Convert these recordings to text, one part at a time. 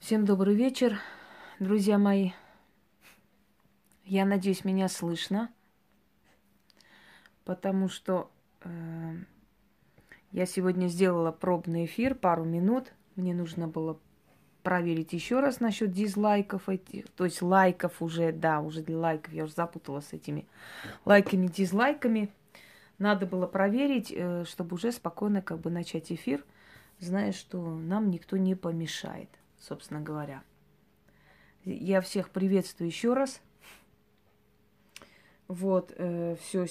Всем добрый вечер, друзья мои. Я надеюсь, меня слышно, потому что э, я сегодня сделала пробный эфир пару минут. Мне нужно было проверить еще раз насчет дизлайков, этих, то есть лайков уже, да, уже для лайков, я уже запуталась с этими лайками, дизлайками. Надо было проверить, э, чтобы уже спокойно как бы начать эфир, зная, что нам никто не помешает собственно говоря. Я всех приветствую еще раз. Вот, э, все,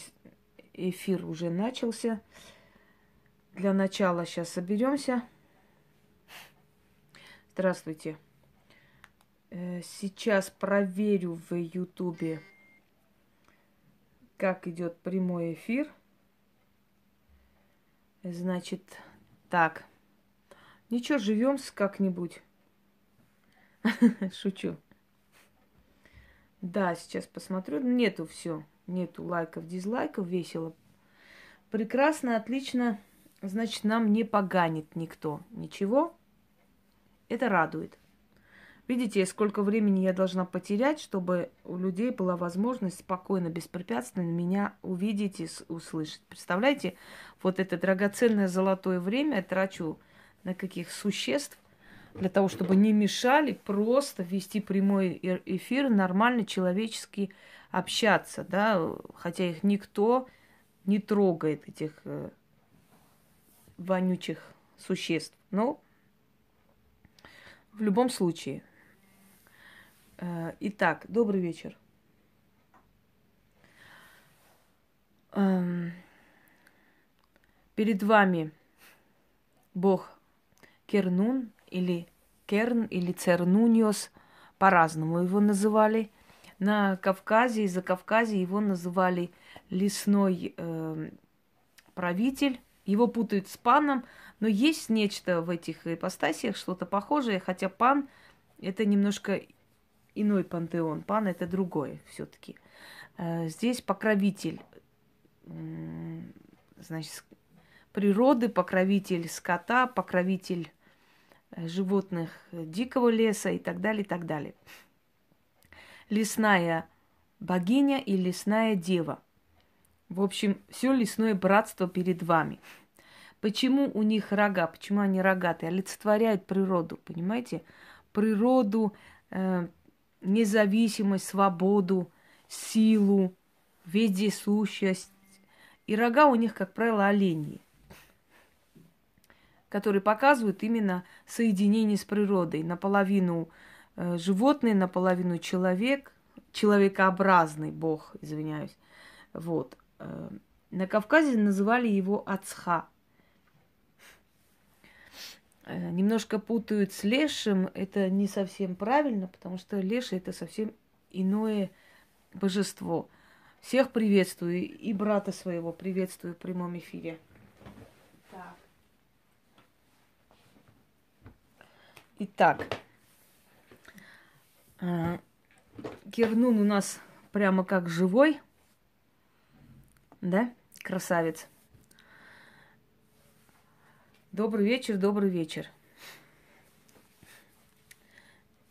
эфир уже начался. Для начала сейчас соберемся. Здравствуйте. Э, сейчас проверю в Ютубе, как идет прямой эфир. Значит, так. Ничего, живем как-нибудь. Шучу. Да, сейчас посмотрю. Нету все. Нету лайков, дизлайков. Весело. Прекрасно, отлично. Значит, нам не поганит никто. Ничего. Это радует. Видите, сколько времени я должна потерять, чтобы у людей была возможность спокойно, беспрепятственно меня увидеть и услышать. Представляете, вот это драгоценное золотое время я трачу на каких существ, для того, чтобы не мешали просто вести прямой эфир, нормально человечески общаться, да, хотя их никто не трогает, этих э, вонючих существ. Но в любом случае. Э, итак, добрый вечер. Эм, перед вами Бог Кернун, или Керн, или Цернуниос, по-разному его называли. На Кавказе и за Кавказе его называли лесной э, правитель. Его путают с паном, но есть нечто в этих ипостасиях, что-то похожее, хотя пан это немножко иной пантеон. Пан это другое все-таки. Э, здесь покровитель, значит, природы, покровитель скота, покровитель животных э, дикого леса и так далее, и так далее. Лесная богиня и лесная дева. В общем, все лесное братство перед вами. Почему у них рога? Почему они рогатые? Олицетворяют природу, понимаете? Природу, э, независимость, свободу, силу, вездесущесть. И рога у них, как правило, оленьи которые показывают именно соединение с природой. Наполовину э, животный, наполовину человек, человекообразный бог, извиняюсь. Вот. Э, на Кавказе называли его Ацха. Э, немножко путают с лешим. Это не совсем правильно, потому что леший это совсем иное божество. Всех приветствую и брата своего приветствую в прямом эфире. Итак, Кернун у нас прямо как живой, да, красавец. Добрый вечер, добрый вечер.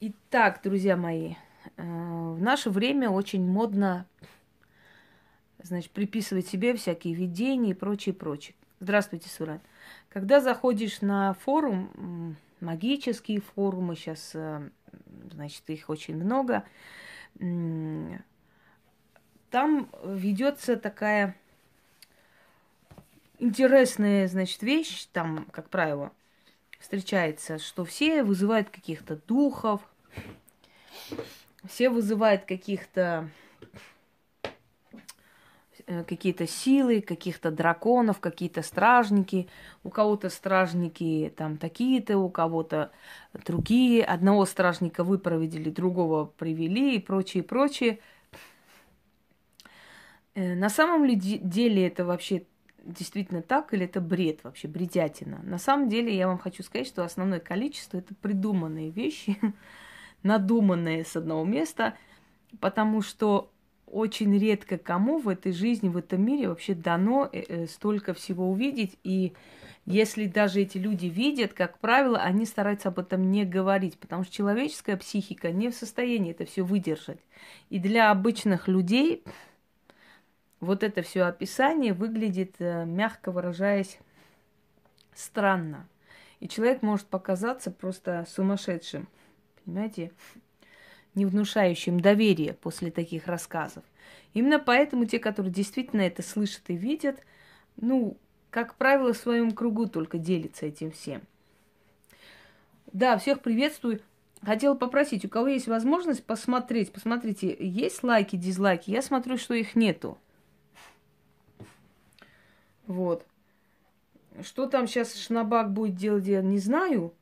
Итак, друзья мои, в наше время очень модно, значит, приписывать себе всякие видения и прочее, прочее. Здравствуйте, Сурат. Когда заходишь на форум, магические форумы, сейчас, э, значит, их очень много. Там ведется такая интересная, значит, вещь, там, как правило, встречается, что все вызывают каких-то духов, все вызывают каких-то какие-то силы, каких-то драконов, какие-то стражники. У кого-то стражники там такие-то, у кого-то другие. Одного стражника выпроводили, другого привели и прочее, прочее. Э, на самом ли деле это вообще действительно так или это бред вообще, бредятина? На самом деле я вам хочу сказать, что основное количество это придуманные вещи, надуманные с одного места, потому что очень редко кому в этой жизни, в этом мире вообще дано э, э, столько всего увидеть. И если даже эти люди видят, как правило, они стараются об этом не говорить, потому что человеческая психика не в состоянии это все выдержать. И для обычных людей вот это все описание выглядит, э, мягко выражаясь, странно. И человек может показаться просто сумасшедшим, понимаете? Не внушающим доверия после таких рассказов. Именно поэтому те, которые действительно это слышат и видят, ну, как правило, в своем кругу только делятся этим всем. Да, всех приветствую. Хотела попросить, у кого есть возможность посмотреть, посмотрите, есть лайки, дизлайки. Я смотрю, что их нету. Вот. Что там сейчас Шнабак будет делать, я не знаю.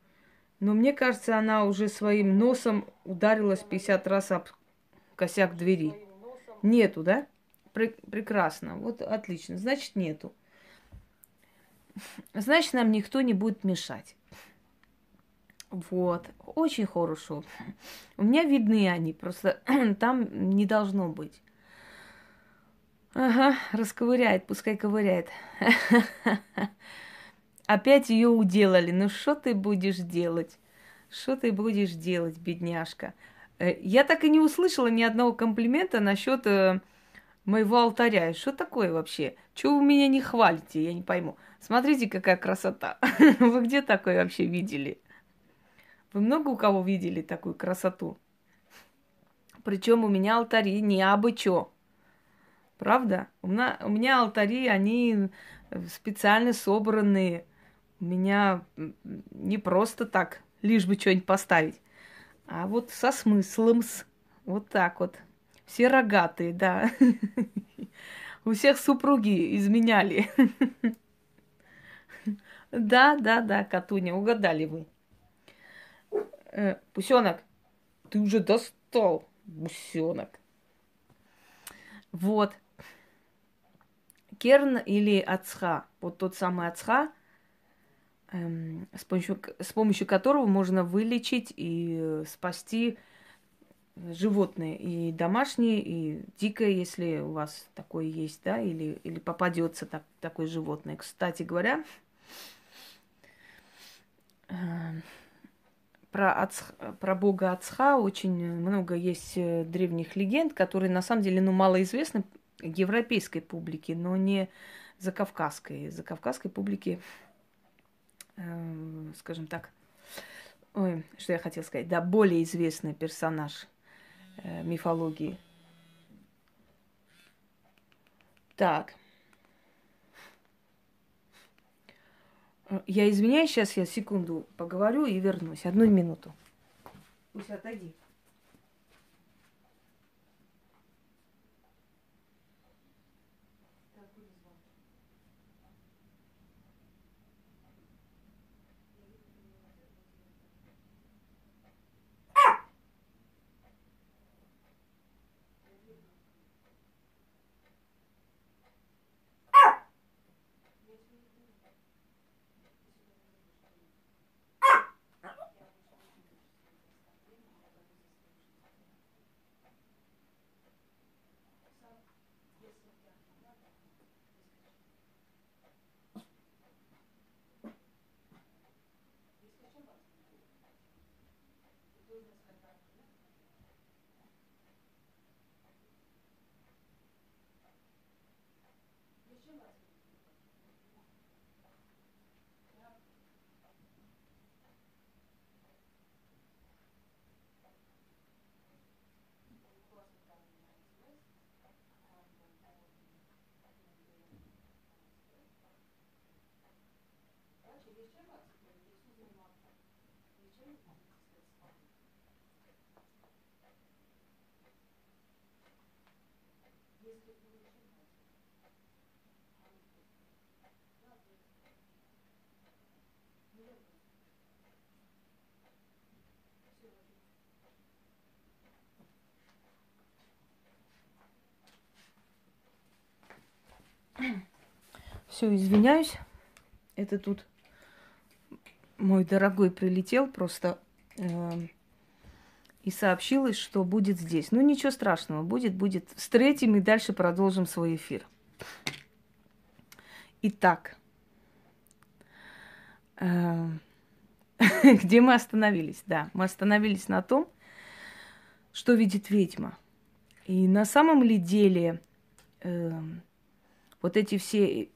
Но мне кажется, она уже своим носом ударилась 50 раз об косяк двери. Нету, да? Пр- прекрасно. Вот отлично. Значит, нету. Значит, нам никто не будет мешать. Вот. Очень хорошо. У меня видны они, просто там не должно быть. Ага, расковыряет, пускай ковыряет. Опять ее уделали. Ну что ты будешь делать? Что ты будешь делать, бедняжка? Э, я так и не услышала ни одного комплимента насчет э, моего алтаря. Что такое вообще? Чего вы меня не хвалите? Я не пойму. Смотрите, какая красота. Вы где такое вообще видели? Вы много у кого видели такую красоту? Причем у меня алтари не абы чё. Правда? У меня, у меня алтари, они специально собранные – меня не просто так, лишь бы что-нибудь поставить, а вот со смыслом, с вот так вот. Все рогатые, да. У всех супруги изменяли. Да, да, да, Катуня, угадали вы. Э, Пусенок, ты уже достал, Пусенок. Вот. Керн или Ацха. Вот тот самый Ацха, с, помощью, с помощью которого можно вылечить и спасти животные, и домашние, и дикое, если у вас такое есть, да, или, или попадется так, такое животное. Кстати говоря, э, про, Ацх, про бога Ацха очень много есть э, древних легенд, которые на самом деле ну, мало известны европейской публике, но не закавказской. Закавказской публике Эм, скажем так, ой, что я хотела сказать, да, более известный персонаж э, мифологии. Так. Я извиняюсь, сейчас я секунду поговорю и вернусь. Одну минуту. Пусть отойди. Все, извиняюсь. Это тут мой дорогой прилетел просто. Э, и сообщила, что будет здесь. Ну, ничего страшного, будет, будет. Встретим и дальше продолжим свой эфир. Итак, э, где мы остановились? Да, мы остановились на том, что видит ведьма. И на самом ли деле э, вот эти все э,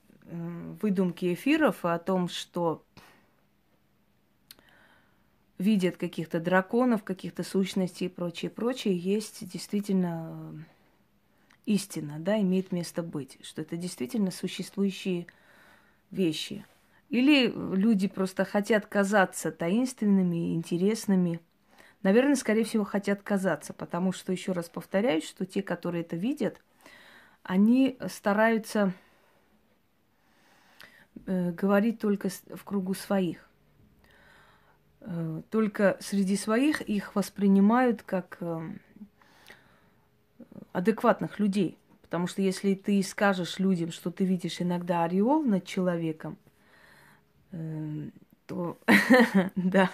выдумки эфиров о том, что видят каких-то драконов, каких-то сущностей и прочее, прочее, есть действительно э, истина, да, имеет место быть, что это действительно существующие вещи. Или люди просто хотят казаться таинственными, интересными. Наверное, скорее всего, хотят казаться, потому что, еще раз повторяю, что те, которые это видят, они стараются э, говорить только в кругу своих. Э, только среди своих их воспринимают как э, адекватных людей. Потому что если ты скажешь людям, что ты видишь иногда ореол над человеком, э, то да.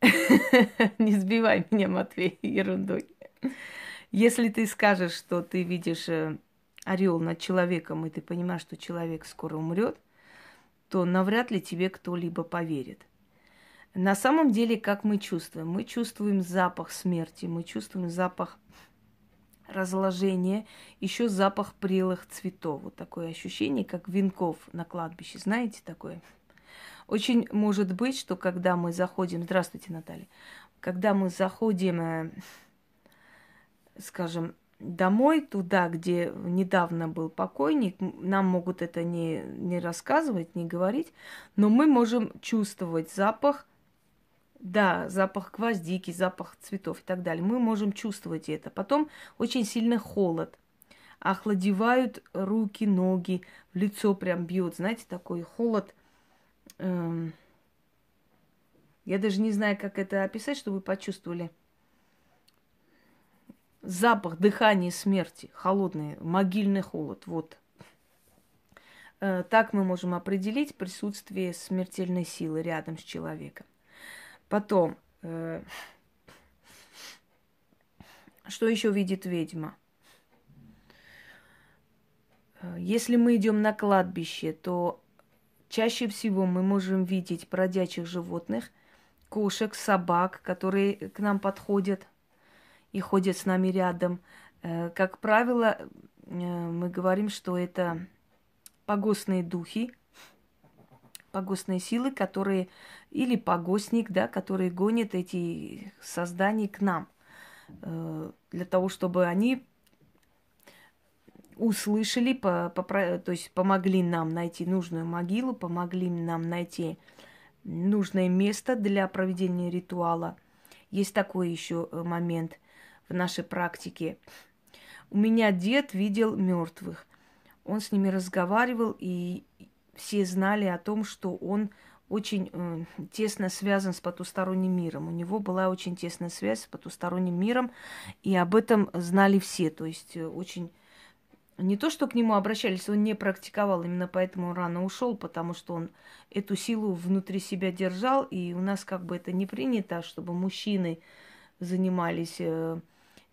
Не сбивай меня, Матвей, ерундой. Если ты скажешь, что ты видишь орел над человеком, и ты понимаешь, что человек скоро умрет, то навряд ли тебе кто-либо поверит. На самом деле, как мы чувствуем? Мы чувствуем запах смерти, мы чувствуем запах разложения, еще запах прелых цветов. Вот такое ощущение, как венков на кладбище. Знаете такое? Очень может быть, что когда мы заходим... Здравствуйте, Наталья. Когда мы заходим, э, скажем, домой, туда, где недавно был покойник, нам могут это не, не рассказывать, не говорить, но мы можем чувствовать запах, да, запах гвоздики, запах цветов и так далее. Мы можем чувствовать это. Потом очень сильный холод. Охладевают руки, ноги, в лицо прям бьет. Знаете, такой холод. Эм, я даже не знаю, как это описать, чтобы вы почувствовали – запах дыхания смерти, холодный, могильный холод. Вот. Э, так мы можем определить присутствие смертельной силы рядом с человеком. Потом, э, что еще видит ведьма? Э, если мы идем на кладбище, то чаще всего мы можем видеть бродячих животных, кошек, собак, которые к нам подходят – и ходят с нами рядом. Э, как правило, э, мы говорим, что это погостные духи, погостные силы, которые, или погостник, да, которые гонят эти создания к нам, э, для того, чтобы они услышали, то есть помогли нам найти нужную могилу, помогли нам найти нужное место для проведения ритуала. Есть такой еще момент в нашей практике. У меня дед видел мертвых. Он с ними разговаривал, и все знали о том, что он очень э, тесно связан с потусторонним миром. У него была очень тесная связь с потусторонним миром, и об этом знали все. То есть э, очень не то, что к нему обращались, он не практиковал, именно поэтому он рано ушел, потому что он эту силу внутри себя держал, и у нас как бы это не принято, чтобы мужчины занимались э,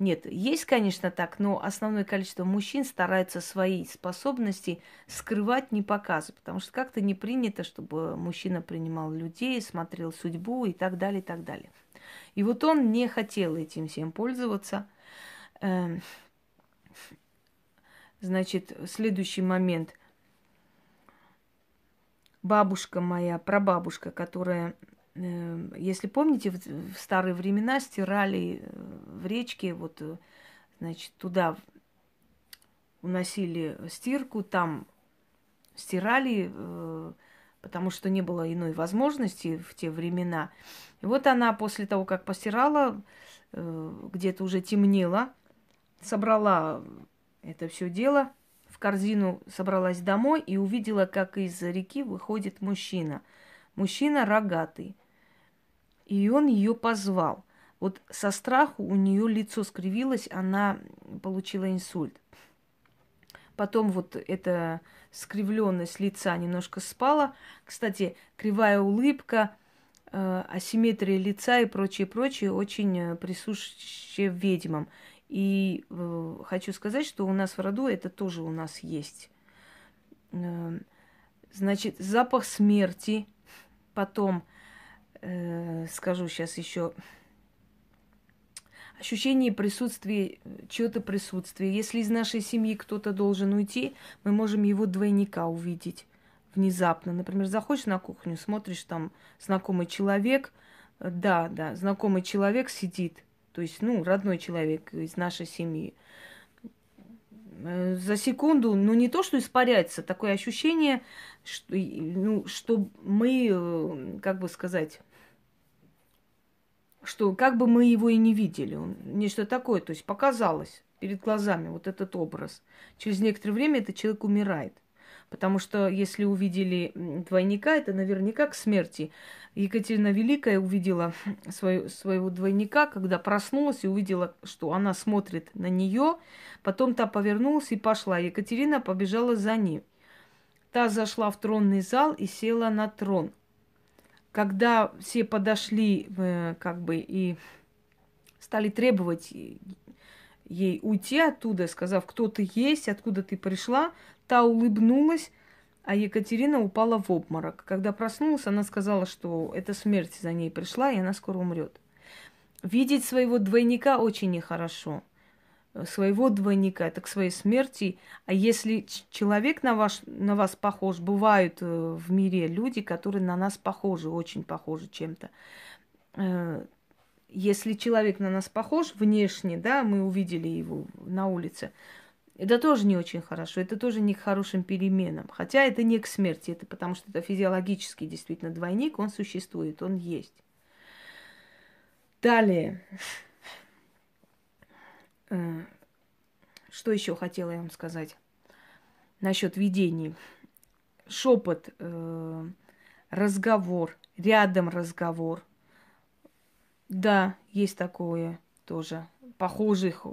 нет, есть, конечно, так, но основное количество мужчин старается свои способности скрывать, не показывать, потому что как-то не принято, чтобы мужчина принимал людей, смотрел судьбу и так далее, и так далее. И вот он не хотел этим всем пользоваться. Эм, значит, следующий момент. Бабушка моя, прабабушка, которая если помните, в старые времена стирали э, в речке, вот, э, значит, туда уносили стирку, там стирали, э, потому что не было иной возможности в те времена. И вот она после того, как постирала, где-то уже темнело, собрала это все дело в корзину, собралась домой и увидела, как из реки выходит мужчина. Мужчина рогатый. И он ее позвал. Вот со страху у нее лицо скривилось, она получила инсульт. Потом вот эта скривленность лица немножко спала. Кстати, кривая улыбка, э, асимметрия лица и прочее, прочее очень присуще ведьмам. И э, хочу сказать, что у нас в роду это тоже у нас есть. Э, значит, запах смерти, потом, э, скажу сейчас еще, ощущение присутствия, чего-то присутствия. Если из нашей семьи кто-то должен уйти, мы можем его двойника увидеть внезапно. Например, заходишь на кухню, смотришь, там знакомый человек, да, да, знакомый человек сидит, то есть, ну, родной человек из нашей семьи. Э, за секунду, ну, не то, что испаряется, такое ощущение, что, ну, что мы, э, как бы сказать, что как бы мы его и не видели, он, нечто такое, то есть показалось перед глазами вот этот образ. Через некоторое время этот человек умирает. Потому что если увидели двойника, это наверняка к смерти. Екатерина Великая увидела свою, своего двойника, когда проснулась и увидела, что она смотрит на нее. Потом та повернулась и пошла. Екатерина побежала за ним. Та зашла в тронный зал и села на трон. Когда все подошли, э, как бы, и стали требовать ей уйти оттуда, сказав, кто ты есть, откуда ты пришла, Та улыбнулась, а Екатерина упала в обморок. Когда проснулась, она сказала, что эта смерть за ней пришла, и она скоро умрет. Видеть своего двойника очень нехорошо. Своего двойника, это к своей смерти. А если человек на, ваш, на вас похож, бывают э, в мире люди, которые на нас похожи, очень похожи чем-то. Э, если человек на нас похож внешне, да, мы увидели его на улице, это тоже не очень хорошо, это тоже не к хорошим переменам. Хотя это не к смерти, это потому что это физиологический действительно двойник, он существует, он есть. Далее. Э, что еще хотела я вам сказать насчет видений? Шепот, э, разговор, рядом разговор. Да, есть такое тоже похожих,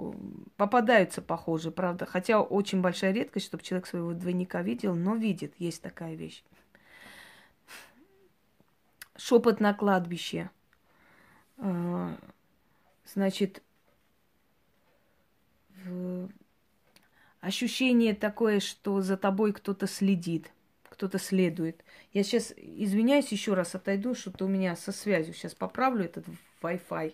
попадаются похожие, правда. Хотя очень большая редкость, чтобы человек своего двойника видел, но видит, есть такая вещь. Шепот на кладбище. Значит, ощущение такое, что за тобой кто-то следит, кто-то следует. Я сейчас извиняюсь еще раз, отойду, что-то у меня со связью. Сейчас поправлю этот Wi-Fi.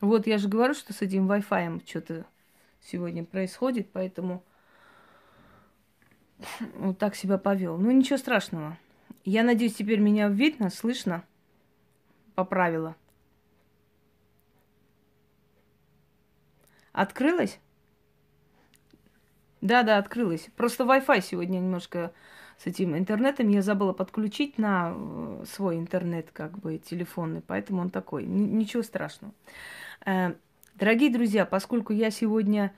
Вот я же говорю, что с этим Wi-Fi что-то сегодня происходит, поэтому вот так себя повел. Ну ничего страшного. Я надеюсь, теперь меня видно, слышно. Поправила. Открылась? Да, да, открылась. Просто Wi-Fi сегодня немножко с этим интернетом я забыла подключить на э, свой интернет, как бы телефонный, поэтому он такой. Н- ничего страшного. Э, дорогие друзья, поскольку я сегодня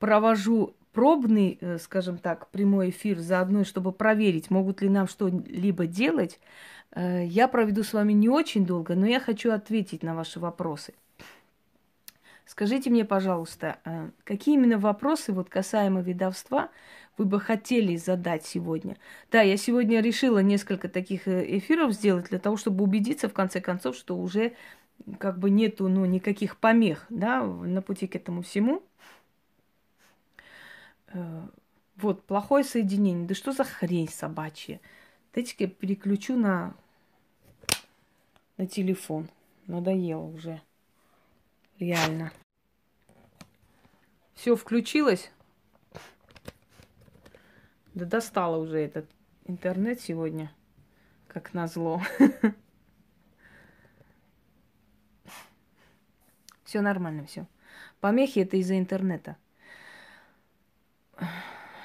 провожу пробный, э, скажем так, прямой эфир заодно, чтобы проверить, могут ли нам что-либо делать, я проведу с вами не очень долго, но я хочу ответить на ваши вопросы. Скажите мне, пожалуйста, э, какие именно вопросы вот касаемо ведовства вы бы хотели задать сегодня? Да, я сегодня решила несколько таких э, эфиров сделать для того, чтобы убедиться в конце концов, что уже как бы нету ну, никаких помех да, на пути к этому всему. Э, вот, плохое соединение. Да что за хрень собачья? Дайте-ка я переключу на, на телефон. Надоело уже. Реально. Все включилось. Да достало уже этот интернет сегодня, как назло. Все нормально, все. Помехи это из-за интернета.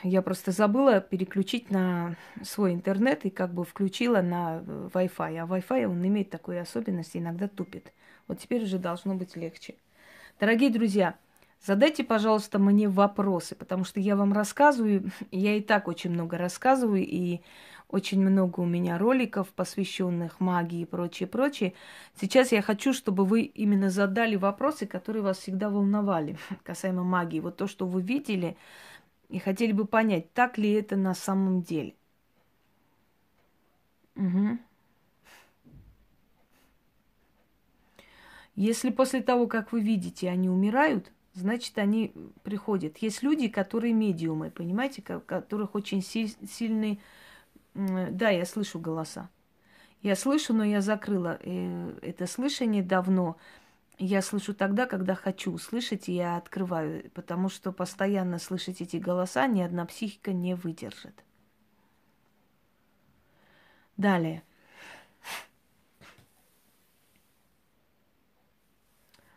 Я просто забыла переключить на свой интернет и как бы включила на Wi-Fi. А Wi-Fi, он имеет такую особенность, иногда тупит. Вот теперь уже должно быть легче. Дорогие друзья, задайте, пожалуйста, мне вопросы, потому что я вам рассказываю, я и так очень много рассказываю, и очень много у меня роликов, посвященных магии и прочее, прочее. Сейчас я хочу, чтобы вы именно задали вопросы, которые вас всегда волновали касаемо магии. Вот то, что вы видели, и хотели бы понять, так ли это на самом деле. Угу. Если после того, как вы видите, они умирают, значит, они приходят. Есть люди, которые медиумы, понимаете, у которых очень си- сильный да, я слышу голоса. Я слышу, но я закрыла э, это слышание давно. Я слышу тогда, когда хочу услышать, и я открываю, потому что постоянно слышать эти голоса ни одна психика не выдержит. Далее.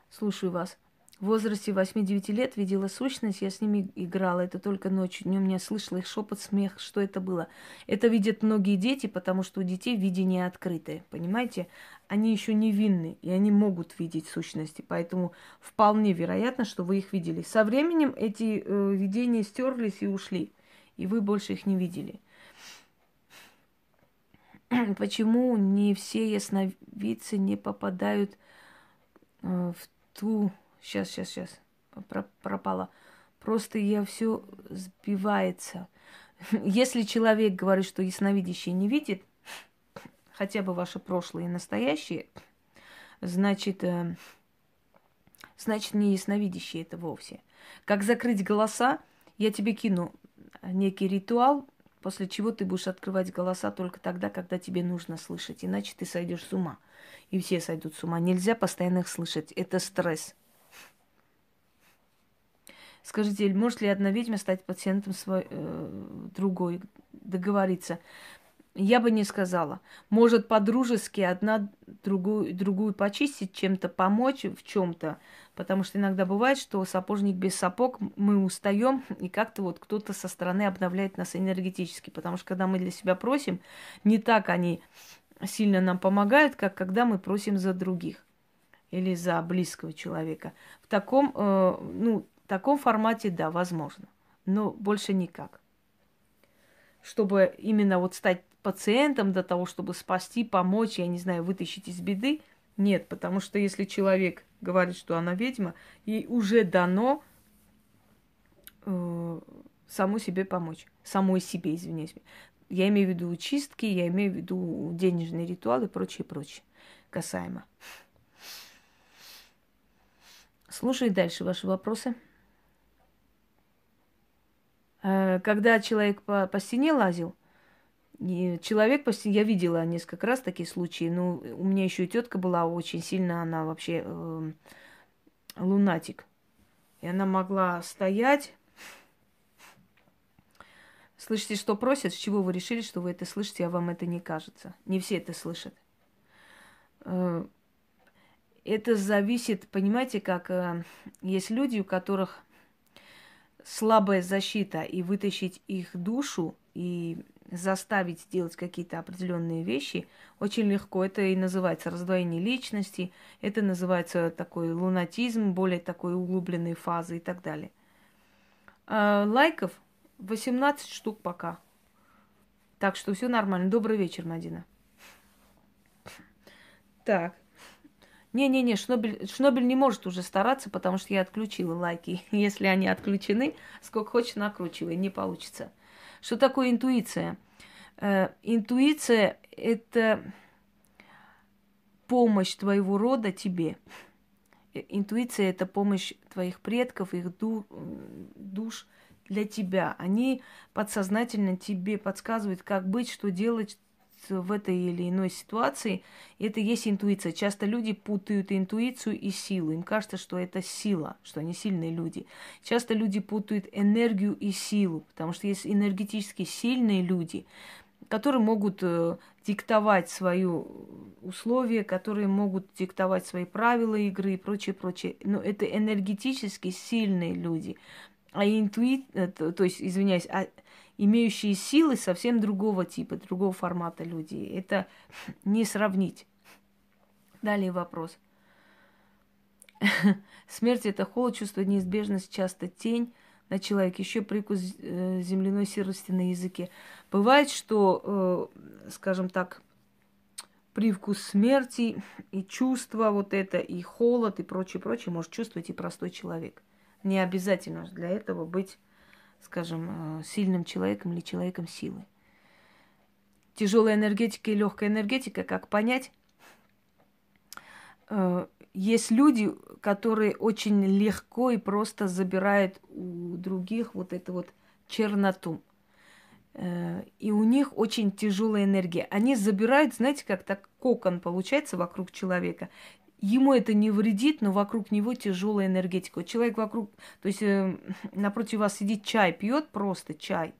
Слушаю вас. В возрасте 8-9 лет видела сущность, я с ними играла. Это только ночью. Днем я слышала их шепот, смех. Что это было? Это видят многие дети, потому что у детей видение открытое. Понимаете? Они еще невинны, и они могут видеть сущности. Поэтому вполне вероятно, что вы их видели. Со временем эти э, видения стерлись и ушли. И вы больше их не видели. Почему не все ясновидцы не попадают э, в ту Сейчас, сейчас, сейчас. Пропала. Просто я все сбивается. Если человек говорит, что ясновидящий не видит, хотя бы ваше прошлое и настоящее, значит, э, значит, не ясновидящий это вовсе. Как закрыть голоса, я тебе кину некий ритуал, после чего ты будешь открывать голоса только тогда, когда тебе нужно слышать, иначе ты сойдешь с ума. И все сойдут с ума. Нельзя постоянно их слышать. Это стресс. Скажите, может ли одна ведьма стать пациентом свой, э, другой, договориться? Я бы не сказала. Может по-дружески одна другую, другую почистить, чем-то помочь в чем-то. Потому что иногда бывает, что сапожник без сапог, мы устаем, и как-то вот кто-то со стороны обновляет нас энергетически. Потому что когда мы для себя просим, не так они сильно нам помогают, как когда мы просим за других или за близкого человека. В таком, э, ну, таком формате, да, возможно. Но больше никак. Чтобы именно вот стать пациентом до того, чтобы спасти, помочь, я не знаю, вытащить из беды, нет, потому что если человек говорит, что она ведьма, ей уже дано э, саму себе помочь, самой себе, извиняюсь. Я имею в виду чистки, я имею в виду денежные ритуалы и прочее, прочее, касаемо. Слушай дальше ваши вопросы. Э, когда человек по, по стене лазил, человек по стене, я видела несколько раз такие случаи, но у меня еще и тетка была очень сильно, она вообще э, лунатик. И она могла стоять. Слышите, что просят, с чего вы решили, что вы это слышите, а вам это не кажется. Не все это слышат. Э, это зависит, понимаете, как э, есть люди, у которых слабая защита и вытащить их душу и заставить сделать какие-то определенные вещи очень легко. Это и называется раздвоение личности, это называется такой лунатизм, более такой углубленной фазы и так далее. А лайков 18 штук пока. Так что все нормально. Добрый вечер, Мадина. Так. Не-не-не, Шнобель, Шнобель не может уже стараться, потому что я отключила лайки. Если они отключены, сколько хочешь накручивай, не получится. Что такое интуиция? Э, интуиция – это помощь твоего рода тебе. Э, интуиция – это помощь твоих предков, их ду, душ для тебя. Они подсознательно тебе подсказывают, как быть, что делать в этой или иной ситуации. Это есть интуиция. Часто люди путают интуицию и силу. Им кажется, что это сила, что они сильные люди. Часто люди путают энергию и силу, потому что есть энергетически сильные люди, которые могут э, диктовать свои условия, которые могут диктовать свои правила игры и прочее, прочее. Но это энергетически сильные люди. А интуит, э, то есть, извиняюсь, а имеющие силы совсем другого типа, другого формата люди. Это не сравнить. Далее вопрос. Смерть это холод, чувство неизбежности, часто тень на человеке, еще прикус э, земляной серости на языке. Бывает, что, э, скажем так, привкус смерти и чувство вот это, и холод, и прочее, прочее может чувствовать и простой человек. Не обязательно для этого быть скажем, э, сильным человеком или человеком силы. Тяжелая энергетика и легкая энергетика, как понять? Э, есть люди, которые очень легко и просто забирают у других вот эту вот черноту. Э, и у них очень тяжелая энергия. Они забирают, знаете, как так кокон получается вокруг человека ему это не вредит, но вокруг него тяжелая энергетика. Человек вокруг, то есть э, напротив вас сидит чай, пьет просто чай.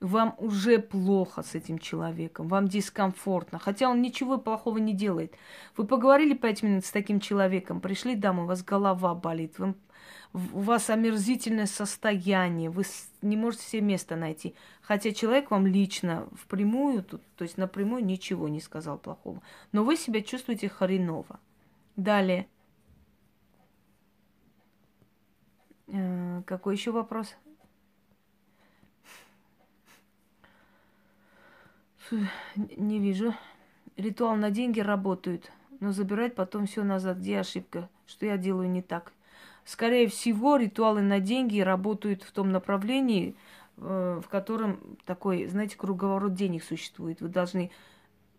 Вам уже плохо с этим человеком, вам дискомфортно, хотя он ничего плохого не делает. Вы поговорили пять минут с таким человеком, пришли домой, у вас голова болит, вам, у вас омерзительное состояние, вы не можете себе места найти. Хотя человек вам лично впрямую, то есть напрямую ничего не сказал плохого. Но вы себя чувствуете хреново. Далее. Э, какой еще вопрос? Не вижу. Ритуал на деньги работает, но забирать потом все назад. Где ошибка? Что я делаю не так? Скорее всего, ритуалы на деньги работают в том направлении, э, в котором такой, знаете, круговорот денег существует. Вы должны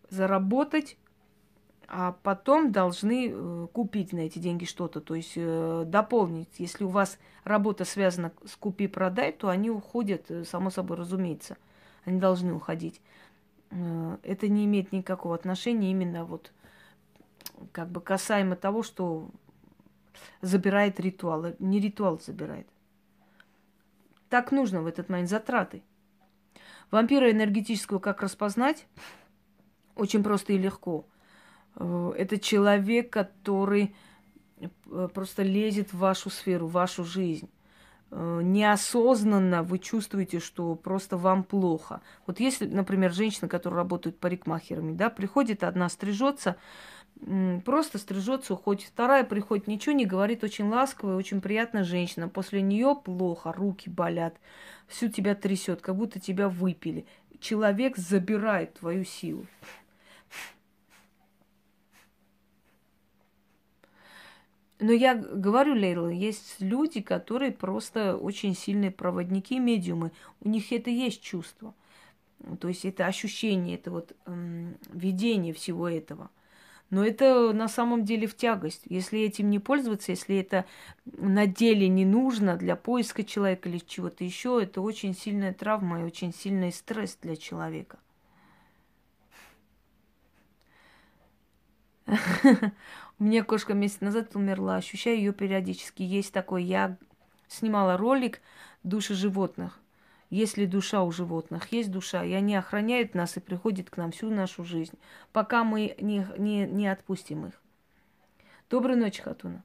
заработать, а потом должны э, купить на эти деньги что-то, то есть э, дополнить. Если у вас работа связана с купи-продай, то они уходят, э, само собой разумеется. Они должны уходить. Это не имеет никакого отношения именно вот как бы касаемо того, что забирает ритуал. Не ритуал забирает. Так нужно в этот момент затраты. Вампира энергетического как распознать? Очень просто и легко – это человек, который э, просто лезет в вашу сферу, в вашу жизнь. Э, неосознанно вы чувствуете, что просто вам плохо. Вот если, например, женщина, которая работает парикмахерами, да, приходит одна стрижется, просто стрижется, уходит. Вторая приходит, ничего не говорит, очень ласковая, очень приятная женщина. После нее плохо, руки болят, всю тебя трясет, как будто тебя выпили. Человек забирает твою силу. Но я говорю, Лейла, есть люди, которые просто очень сильные проводники, медиумы. У них это есть чувство. То есть это ощущение, это вот эм, видение всего этого. Но это на самом деле в тягость. Если этим не пользоваться, если это на деле не нужно для поиска человека или чего-то еще, это очень сильная травма и очень сильный стресс для человека. У меня кошка месяц назад умерла, ощущаю ее периодически. Есть такой, я снимала ролик «Души животных». Есть ли душа у животных? Есть душа, и они охраняют нас и приходят к нам всю нашу жизнь, пока мы не, не, не отпустим их. Доброй ночи, Хатуна.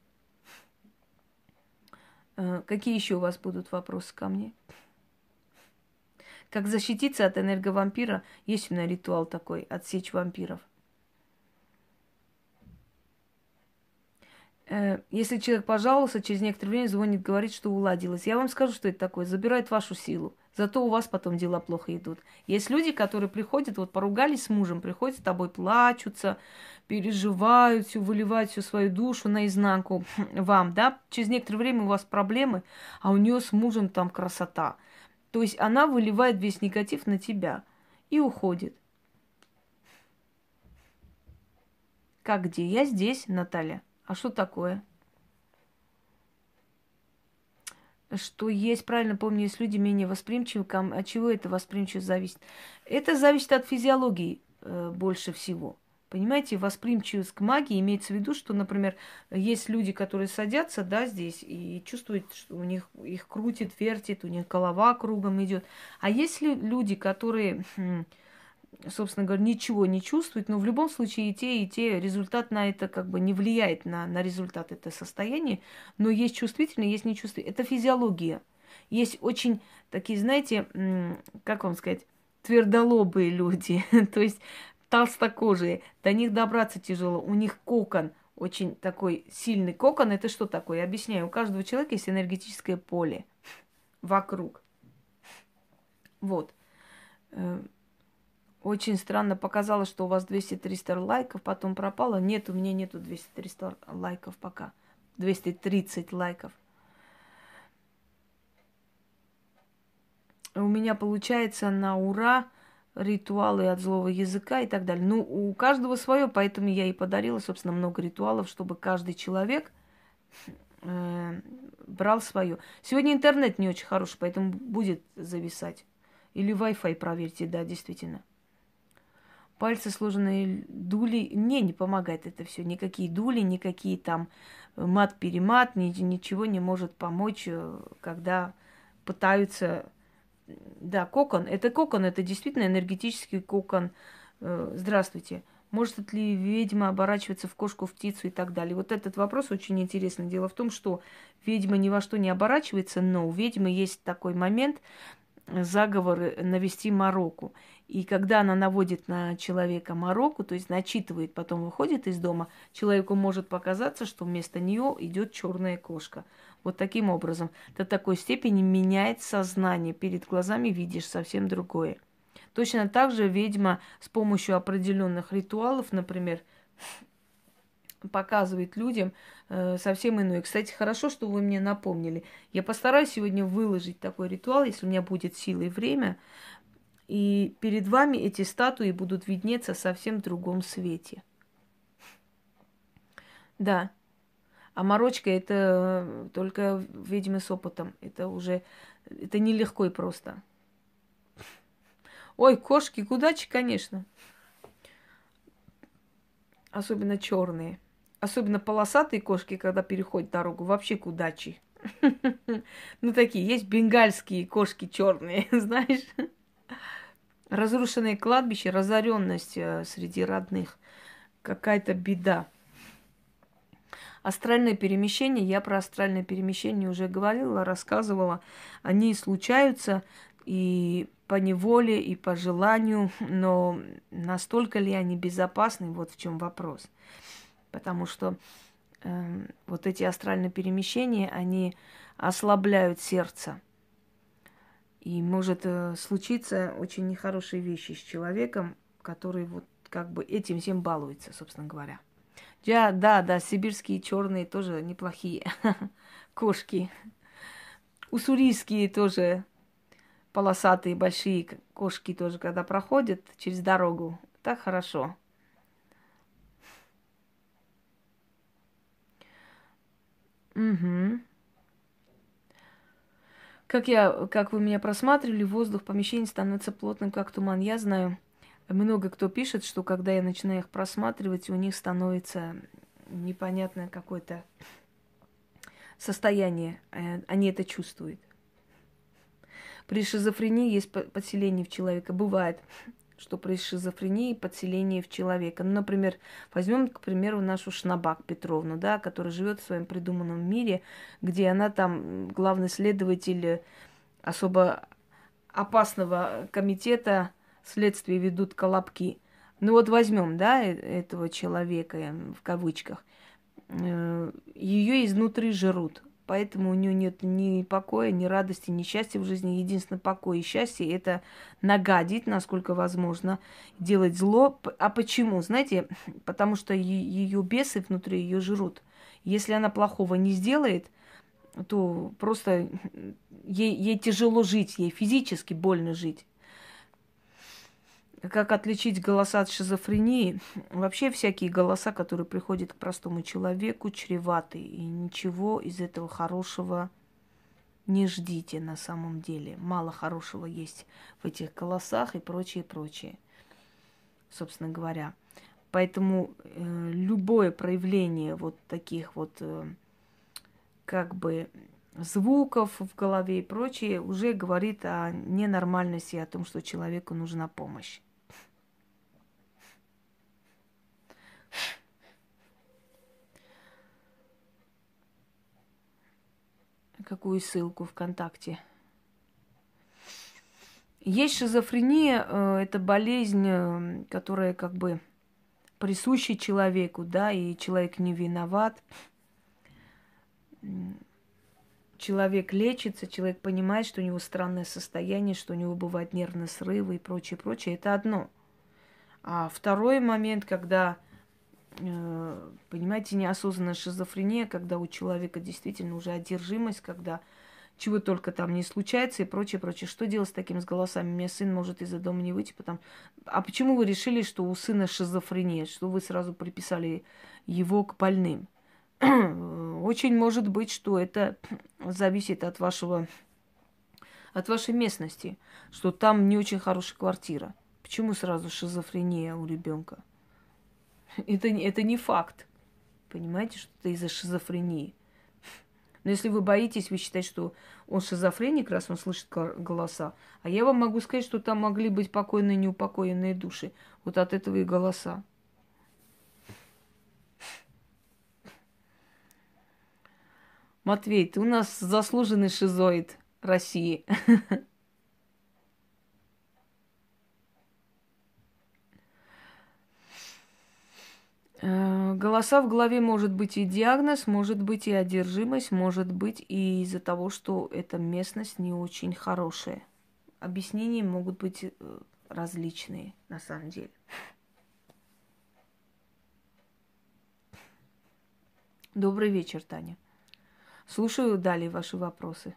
Э, какие еще у вас будут вопросы ко мне? Как защититься от энерговампира? Есть у меня ритуал такой, отсечь вампиров. Если человек пожаловался, через некоторое время звонит, говорит, что уладилось. Я вам скажу, что это такое. Забирает вашу силу. Зато у вас потом дела плохо идут. Есть люди, которые приходят, вот поругались с мужем, приходят с тобой, плачутся, переживают, все, выливают всю свою душу наизнанку вам, да. Через некоторое время у вас проблемы, а у нее с мужем там красота. То есть она выливает весь негатив на тебя и уходит. Как где? Я здесь, Наталья. А что такое? Что есть, правильно помню, есть люди менее восприимчивы. От чего это восприимчивость зависит? Это зависит от физиологии э, больше всего. Понимаете, восприимчивость к магии имеется в виду, что, например, есть люди, которые садятся, да, здесь и чувствуют, что у них их крутит, вертит, у них голова кругом идет. А есть люди, которые хм, собственно говоря, ничего не чувствует, но в любом случае и те, и те результат на это как бы не влияет на, на результат это состояние, но есть чувствительные, есть нечувствительные. Это физиология. Есть очень такие, знаете, как вам сказать, твердолобые люди, то есть толстокожие, до них добраться тяжело, у них кокон, очень такой сильный кокон. Это что такое? Я объясняю. У каждого человека есть энергетическое поле вокруг. Вот. Очень странно показалось, что у вас 200-300 лайков, потом пропало. Нет, у меня нету 200-300 лайков пока. 230 лайков. У меня получается на ура ритуалы от злого языка и так далее. Ну, у каждого свое, поэтому я и подарила, собственно, много ритуалов, чтобы каждый человек э, брал свое. Сегодня интернет не очень хороший, поэтому будет зависать. Или Wi-Fi проверьте, да, действительно пальцы сложенные дули. Мне не помогает это все. Никакие дули, никакие там э, мат-перемат, ничего не может помочь, э, когда пытаются... Да, кокон. Это кокон, это действительно энергетический кокон. Э, здравствуйте. Может ли ведьма оборачиваться в кошку, в птицу и так далее? Вот этот вопрос очень интересный. Дело в том, что ведьма ни во что не оборачивается, но у ведьмы есть такой момент, заговоры навести мороку. И когда она наводит на человека мороку, то есть начитывает, потом выходит из дома, человеку может показаться, что вместо нее идет черная кошка. Вот таким образом. До такой степени меняет сознание. Перед глазами видишь совсем другое. Точно так же ведьма с помощью определенных ритуалов, например, показывает людям совсем иное. Кстати, хорошо, что вы мне напомнили. Я постараюсь сегодня выложить такой ритуал, если у меня будет сила и время. И перед вами эти статуи будут виднеться совсем в другом свете. Да. А морочка это только ведьмы с опытом. Это уже это нелегко и просто. Ой, кошки, кудачи, конечно. Особенно черные. Особенно полосатые кошки, когда переходят дорогу, вообще кудачи. Ну, такие, есть бенгальские кошки черные, знаешь. Разрушенное кладбище, разоренность э, среди родных. Какая-то беда. Астральное перемещение, я про астральное перемещение уже говорила, рассказывала. Они случаются и по неволе, и по желанию, но настолько ли они безопасны, вот в чем вопрос. Потому что э, вот эти астральные перемещения, они ослабляют сердце. И может э, случиться очень нехорошие вещи с человеком, который вот как бы этим всем балуется, собственно говоря. Я, да, да, сибирские черные тоже неплохие кошки. Уссурийские тоже полосатые большие кошки тоже, когда проходят через дорогу. Так хорошо. Угу. Как, я, как вы меня просматривали, воздух помещения становится плотным, как туман. Я знаю, много кто пишет, что когда я начинаю их просматривать, у них становится непонятное какое-то состояние. Э, они это чувствуют. При шизофрении есть подселение в человека. Бывает что при шизофрении подселение в человека. Ну, например, возьмем, к примеру, нашу Шнабак Петровну, да, которая живет в своем придуманном мире, где она там главный следователь особо опасного комитета следствия ведут колобки. Ну вот возьмем, да, э, этого человека, в кавычках. э, ее изнутри жрут. Поэтому у нее нет ни покоя, ни радости, ни счастья в жизни. Единственное покой и счастье – это нагадить, насколько возможно, делать зло. А почему? Знаете, потому что ее бесы внутри ее жрут. Если она плохого не сделает, то просто ей, ей тяжело жить, ей физически больно жить. Как отличить голоса от шизофрении? Вообще всякие голоса, которые приходят к простому человеку, чреваты. И ничего из этого хорошего не ждите на самом деле. Мало хорошего есть в этих голосах и прочее, прочее. Собственно говоря. Поэтому э, любое проявление вот таких вот э, как бы звуков в голове и прочее уже говорит о ненормальности, о том, что человеку нужна помощь. Какую ссылку ВКонтакте? Есть шизофрения, э, это болезнь, э, которая как бы присуща человеку, да, и человек не виноват. Человек лечится, человек понимает, что у него странное состояние, что у него бывают нервные срывы и прочее, прочее. Это одно. А второй момент, когда понимаете, неосознанная шизофрения, когда у человека действительно уже одержимость, когда чего только там не случается и прочее, прочее. Что делать с такими с голосами? У меня сын может из-за дома не выйти, потому... А почему вы решили, что у сына шизофрения? Что вы сразу приписали его к больным? Очень может быть, что это зависит от вашего от вашей местности, что там не очень хорошая квартира. Почему сразу шизофрения у ребенка? Это, это не факт. Понимаете, что это из-за шизофрении. Но если вы боитесь, вы считаете, что он шизофреник, раз он слышит голоса. А я вам могу сказать, что там могли быть покойные, неупокоенные души. Вот от этого и голоса. Матвей, ты у нас заслуженный шизоид России. голоса в голове может быть и диагноз, может быть и одержимость, может быть и из-за того, что эта местность не очень хорошая. Объяснения могут быть э, различные на самом деле. Добрый вечер, Таня. Слушаю далее ваши вопросы.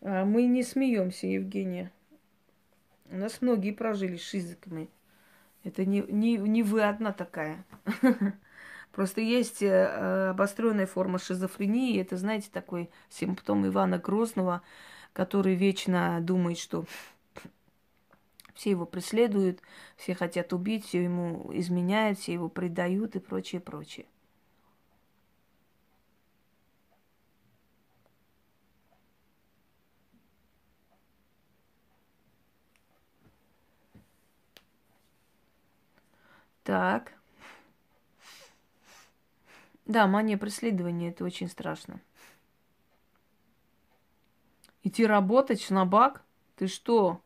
А мы не смеемся, Евгения. У нас многие прожили шизиками. Это не, не, не вы одна такая. Просто есть э, обостренная форма шизофрении. Это, знаете, такой симптом Ивана Грозного, который вечно думает, что все его преследуют, все хотят убить, все ему изменяют, все его предают и прочее, прочее. Так. Да, мания преследования это очень страшно. Идти работать, шнабак? Ты что?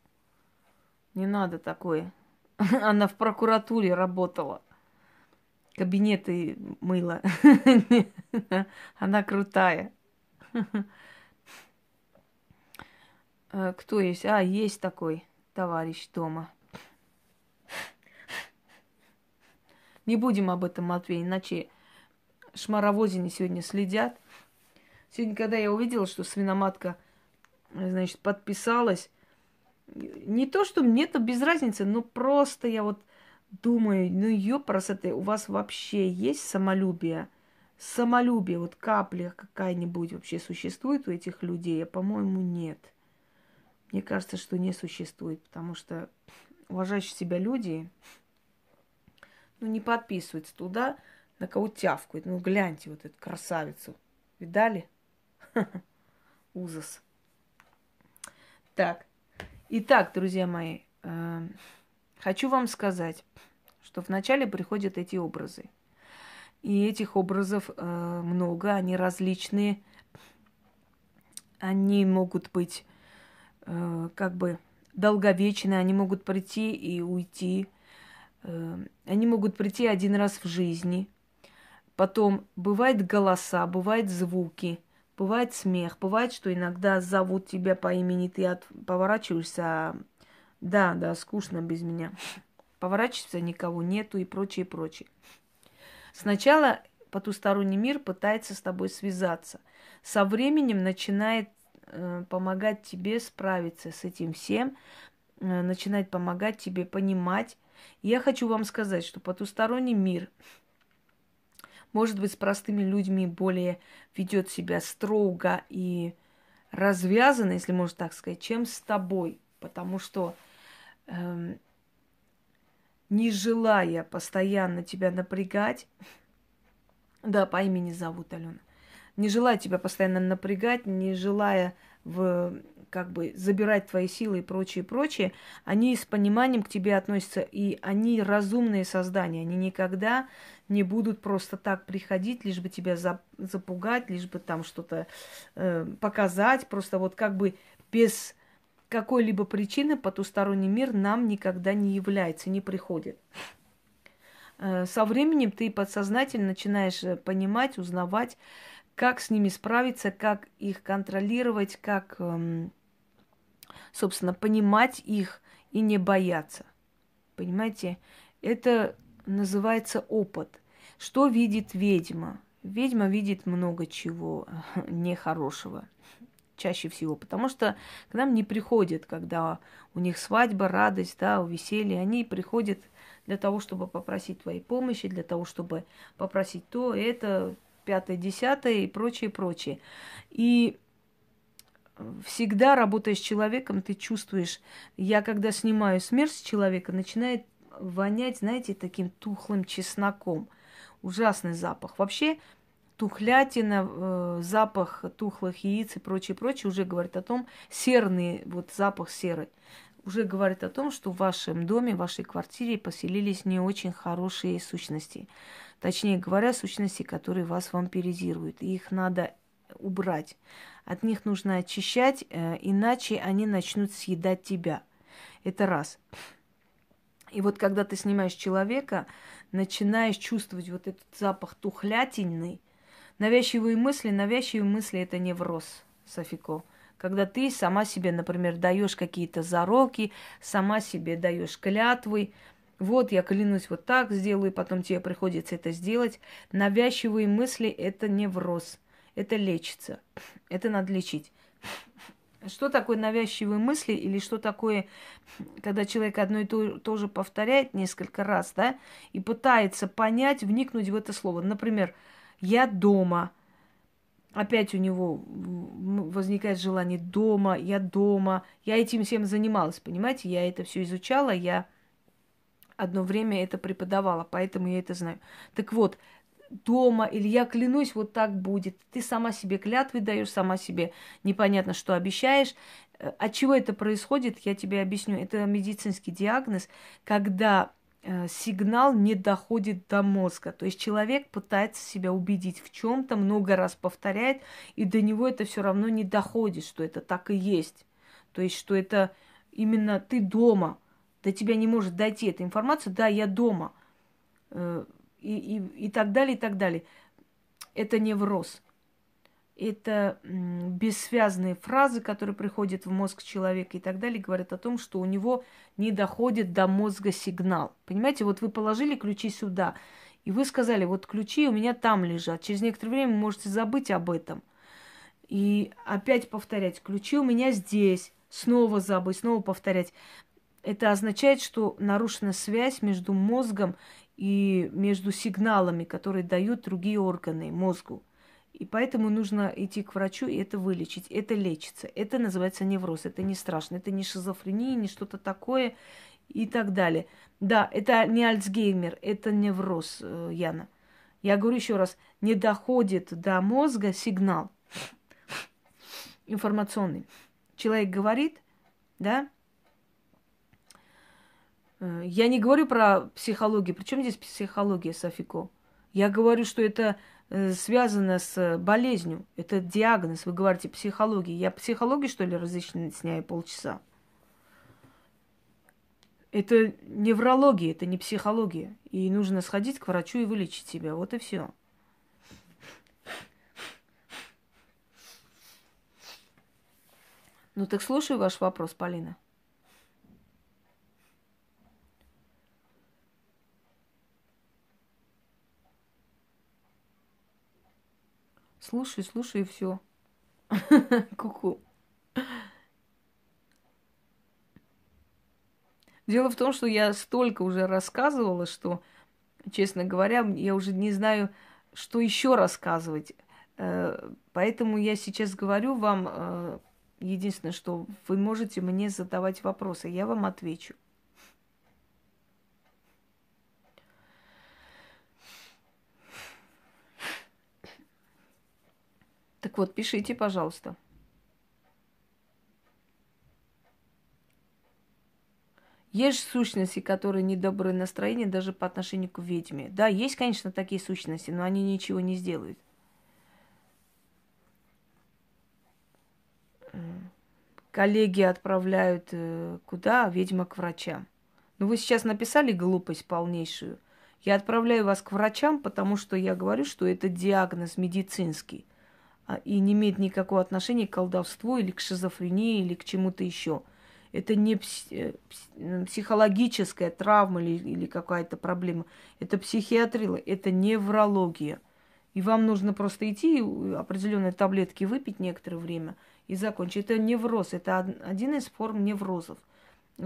Не надо такое. Она в прокуратуре работала. Кабинеты мыла. Она крутая. Э, кто есть? А, есть такой товарищ дома. Не будем об этом, Матвей, иначе шмаровозине сегодня следят. Сегодня, когда я увидела, что свиноматка, значит, подписалась, не то, что мне-то без разницы, но просто я вот думаю, ну ёпросоты, у вас вообще есть самолюбие? Самолюбие, вот капля какая-нибудь вообще существует у этих людей? А по-моему, нет. Мне кажется, что не существует, потому что уважающие себя люди, ну, не подписывается туда, на кого тявкают. Ну, гляньте вот эту красавицу. Видали? Ужас. Так. Итак, друзья мои, э, хочу вам сказать, что вначале приходят эти образы. И этих образов э, много, они различные. Они могут быть э, как бы долговечные, они могут прийти и уйти. Эм, они могут прийти один раз в жизни. Потом бывают голоса, бывают звуки, бывает смех, бывает, что иногда зовут тебя по имени, ты от... поворачиваешься, а... да, да, скучно без меня. Поворачиваешься, никого нету и прочее, прочее. Сначала потусторонний мир пытается с тобой связаться. Со временем начинает э, помогать тебе справиться с этим всем, э, начинает помогать тебе понимать. Я хочу вам сказать, что потусторонний мир, может быть, с простыми людьми более ведет себя строго и развязанно, если можно так сказать, чем с тобой. Потому что э, не желая постоянно тебя напрягать, да, по имени зовут Алена. Не желая тебя постоянно напрягать, не желая в, как бы забирать твои силы и прочее, прочее, они с пониманием к тебе относятся, и они разумные создания, они никогда не будут просто так приходить, лишь бы тебя запугать, лишь бы там что-то э, показать, просто вот как бы без какой-либо причины потусторонний мир нам никогда не является, не приходит. Э, со временем ты подсознательно начинаешь э, понимать, узнавать, как с ними справиться, как их контролировать, как, эм, собственно, понимать их и не бояться. Понимаете? Это называется опыт. Что видит ведьма? Ведьма видит много чего нехорошего чаще всего, потому что к нам не приходят, когда у них свадьба, радость, да, веселье, они приходят для того, чтобы попросить твоей помощи, для того, чтобы попросить то, это, пятое, десятое и прочее, прочее. И всегда работая с человеком, ты чувствуешь, я когда снимаю смерть с человека, начинает вонять, знаете, таким тухлым чесноком. Ужасный запах. Вообще, тухлятина, э, запах тухлых яиц и прочее, прочее уже говорит о том, серный вот запах серый уже говорит о том, что в вашем доме, в вашей квартире поселились не очень хорошие сущности. Точнее говоря, сущности, которые вас вампиризируют. И их надо убрать. От них нужно очищать, э, иначе они начнут съедать тебя. Это раз. И вот когда ты снимаешь человека, начинаешь чувствовать вот этот запах тухлятинный, навязчивые мысли, навязчивые мысли – это невроз, Софико когда ты сама себе, например, даешь какие-то зароки, сама себе даешь клятвы, вот я клянусь вот так сделаю, потом тебе приходится это сделать. Навязчивые мысли – это невроз, это лечится, это надо лечить. Что такое навязчивые мысли или что такое, когда человек одно и то, то же повторяет несколько раз, да, и пытается понять, вникнуть в это слово. Например, я дома – опять у него возникает желание дома, я дома. Я этим всем занималась, понимаете? Я это все изучала, я одно время это преподавала, поэтому я это знаю. Так вот, дома, или я клянусь, вот так будет. Ты сама себе клятвы даешь, сама себе непонятно, что обещаешь. Э, от чего это происходит, я тебе объясню. Это медицинский диагноз, когда Э, сигнал не доходит до мозга. То есть человек пытается себя убедить в чем-то, много раз повторяет, и до него это все равно не доходит, что это так и есть. То есть, что это именно ты дома, до тебя не может дойти эта информация, да, я дома, э, и, и, и так далее, и так далее. Это невроз это бессвязные фразы, которые приходят в мозг человека и так далее, говорят о том, что у него не доходит до мозга сигнал. Понимаете, вот вы положили ключи сюда, и вы сказали, вот ключи у меня там лежат. Через некоторое время вы можете забыть об этом. И опять повторять, ключи у меня здесь, снова забыть, снова повторять. Это означает, что нарушена связь между мозгом и между сигналами, которые дают другие органы мозгу. И поэтому нужно идти к врачу и это вылечить. Это лечится. Это называется невроз. Это не страшно. Это не шизофрения, не что-то такое и так далее. Да, это не Альцгеймер, это невроз, э, Яна. Я говорю еще раз, не доходит до мозга сигнал информационный. Человек говорит, да, Э, я не говорю про психологию. Причем здесь психология, Софико? Я говорю, что это э, связано с болезнью. Это диагноз. Вы говорите психологии, Я психологию, что ли, разъясняю полчаса? Это неврология, это не психология. И нужно сходить к врачу и вылечить себя. Вот и все. Ну так слушаю ваш вопрос, Полина. Слушай, слушай, и все. Куку. Дело в том, что я столько уже рассказывала, что, честно говоря, я уже не знаю, что еще рассказывать. Э, поэтому я сейчас говорю вам э, единственное, что вы можете мне задавать вопросы, я вам отвечу. Так вот, пишите, пожалуйста. Есть сущности, которые недоброе настроение даже по отношению к ведьме. Да, есть, конечно, такие сущности, но они ничего не сделают. Коллеги отправляют э, куда? Ведьма к врачам. Ну, вы сейчас написали глупость полнейшую. Я отправляю вас к врачам, потому что я говорю, что это диагноз медицинский. А, и не имеет никакого отношения к колдовству или к шизофрении или к чему-то еще. Это не э, психологическая травма или, или какая-то проблема. Это психиатрия, это неврология. И вам нужно просто идти, определенные таблетки выпить некоторое время и закончить. Это невроз, это один из форм неврозов.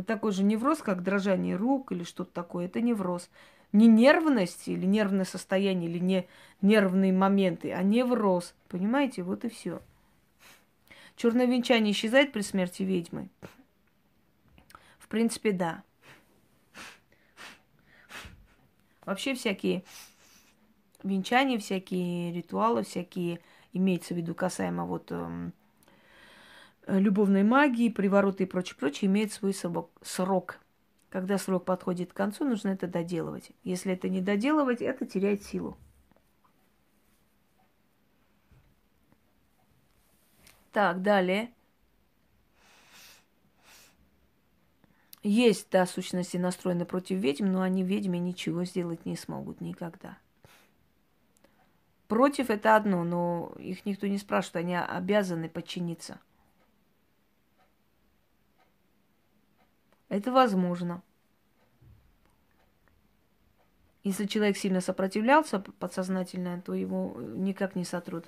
Такой же невроз, как дрожание рук или что-то такое, это невроз не нервность или нервное состояние, или не нервные моменты, а невроз. Понимаете? Вот и все. Черное венчание исчезает при смерти ведьмы? В принципе, да. Вообще всякие венчания, всякие ритуалы, всякие, имеется в виду касаемо вот э, любовной магии, привороты и прочее, прочее, имеют свой срок. Когда срок подходит к концу, нужно это доделывать. Если это не доделывать, это теряет силу. Так, далее. Есть, да, сущности настроены против ведьм, но они ведьме ничего сделать не смогут никогда. Против это одно, но их никто не спрашивает, они обязаны подчиниться – Это возможно. Если человек сильно сопротивлялся подсознательно, то его никак не сотрут.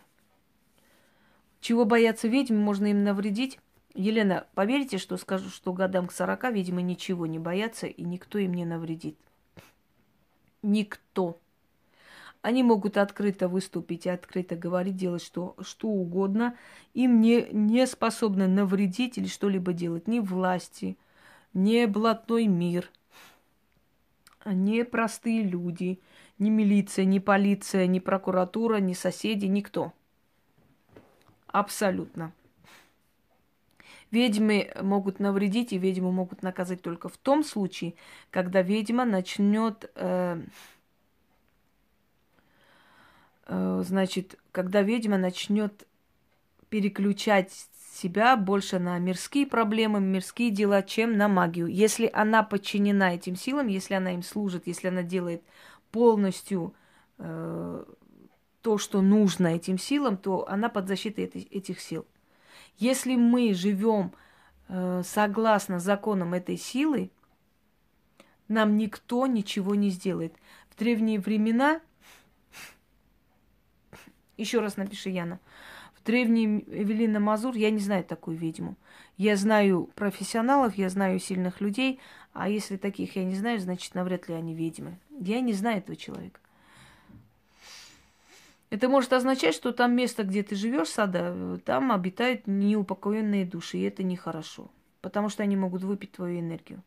Чего боятся ведьмы, можно им навредить. Елена, поверите, что скажу, что годам к 40, видимо, ничего не боятся, и никто им не навредит. Никто. Они могут открыто выступить и открыто говорить, делать что, что угодно. Им не, не способны навредить или что-либо делать ни власти, не блатной мир, не простые люди, ни милиция, ни полиция, ни прокуратура, ни соседи, никто. Абсолютно. Ведьмы могут навредить, и ведьму могут наказать только в том случае, когда ведьма начнет, э, э, значит, когда ведьма начнет переключать себя больше на мирские проблемы, мирские дела, чем на магию. Если она подчинена этим силам, если она им служит, если она делает полностью э, то, что нужно этим силам, то она под защитой этих, этих сил. Если мы живем э, согласно законам этой силы, нам никто ничего не сделает. В древние времена, еще раз напиши, Яна, древний Эвелина Мазур, я не знаю такую ведьму. Я знаю профессионалов, я знаю сильных людей, а если таких я не знаю, значит, навряд ли они ведьмы. Я не знаю этого человека. Это может означать, что там место, где ты живешь, сада, там обитают неупокоенные души, и это нехорошо, потому что они могут выпить твою энергию.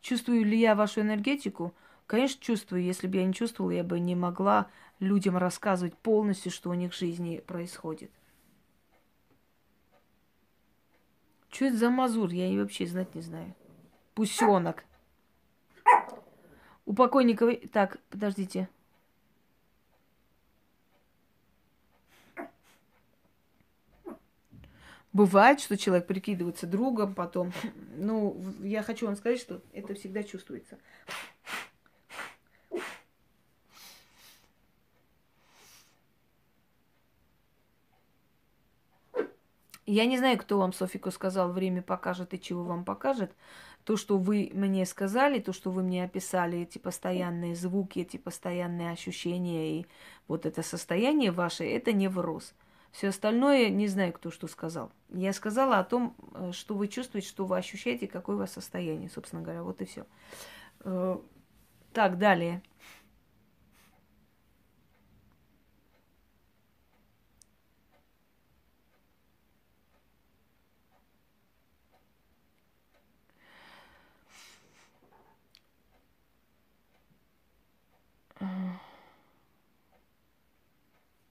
Чувствую ли я вашу энергетику? Конечно, чувствую. Если бы я не чувствовала, я бы не могла людям рассказывать полностью, что у них в жизни происходит. Что это за мазур? Я и вообще знать не знаю. Пусенок. У покойника... Так, подождите. Бывает, что человек прикидывается другом потом. Ну, я хочу вам сказать, что это всегда чувствуется. Я не знаю, кто вам, Софику, сказал, время покажет и чего вам покажет. То, что вы мне сказали, то, что вы мне описали, эти постоянные звуки, эти постоянные ощущения и вот это состояние ваше, это не невроз. Все остальное не знаю, кто что сказал. Я сказала о том, э, что вы чувствуете, что вы ощущаете, какое у вас состояние, собственно говоря. Вот и все. Э, так, далее.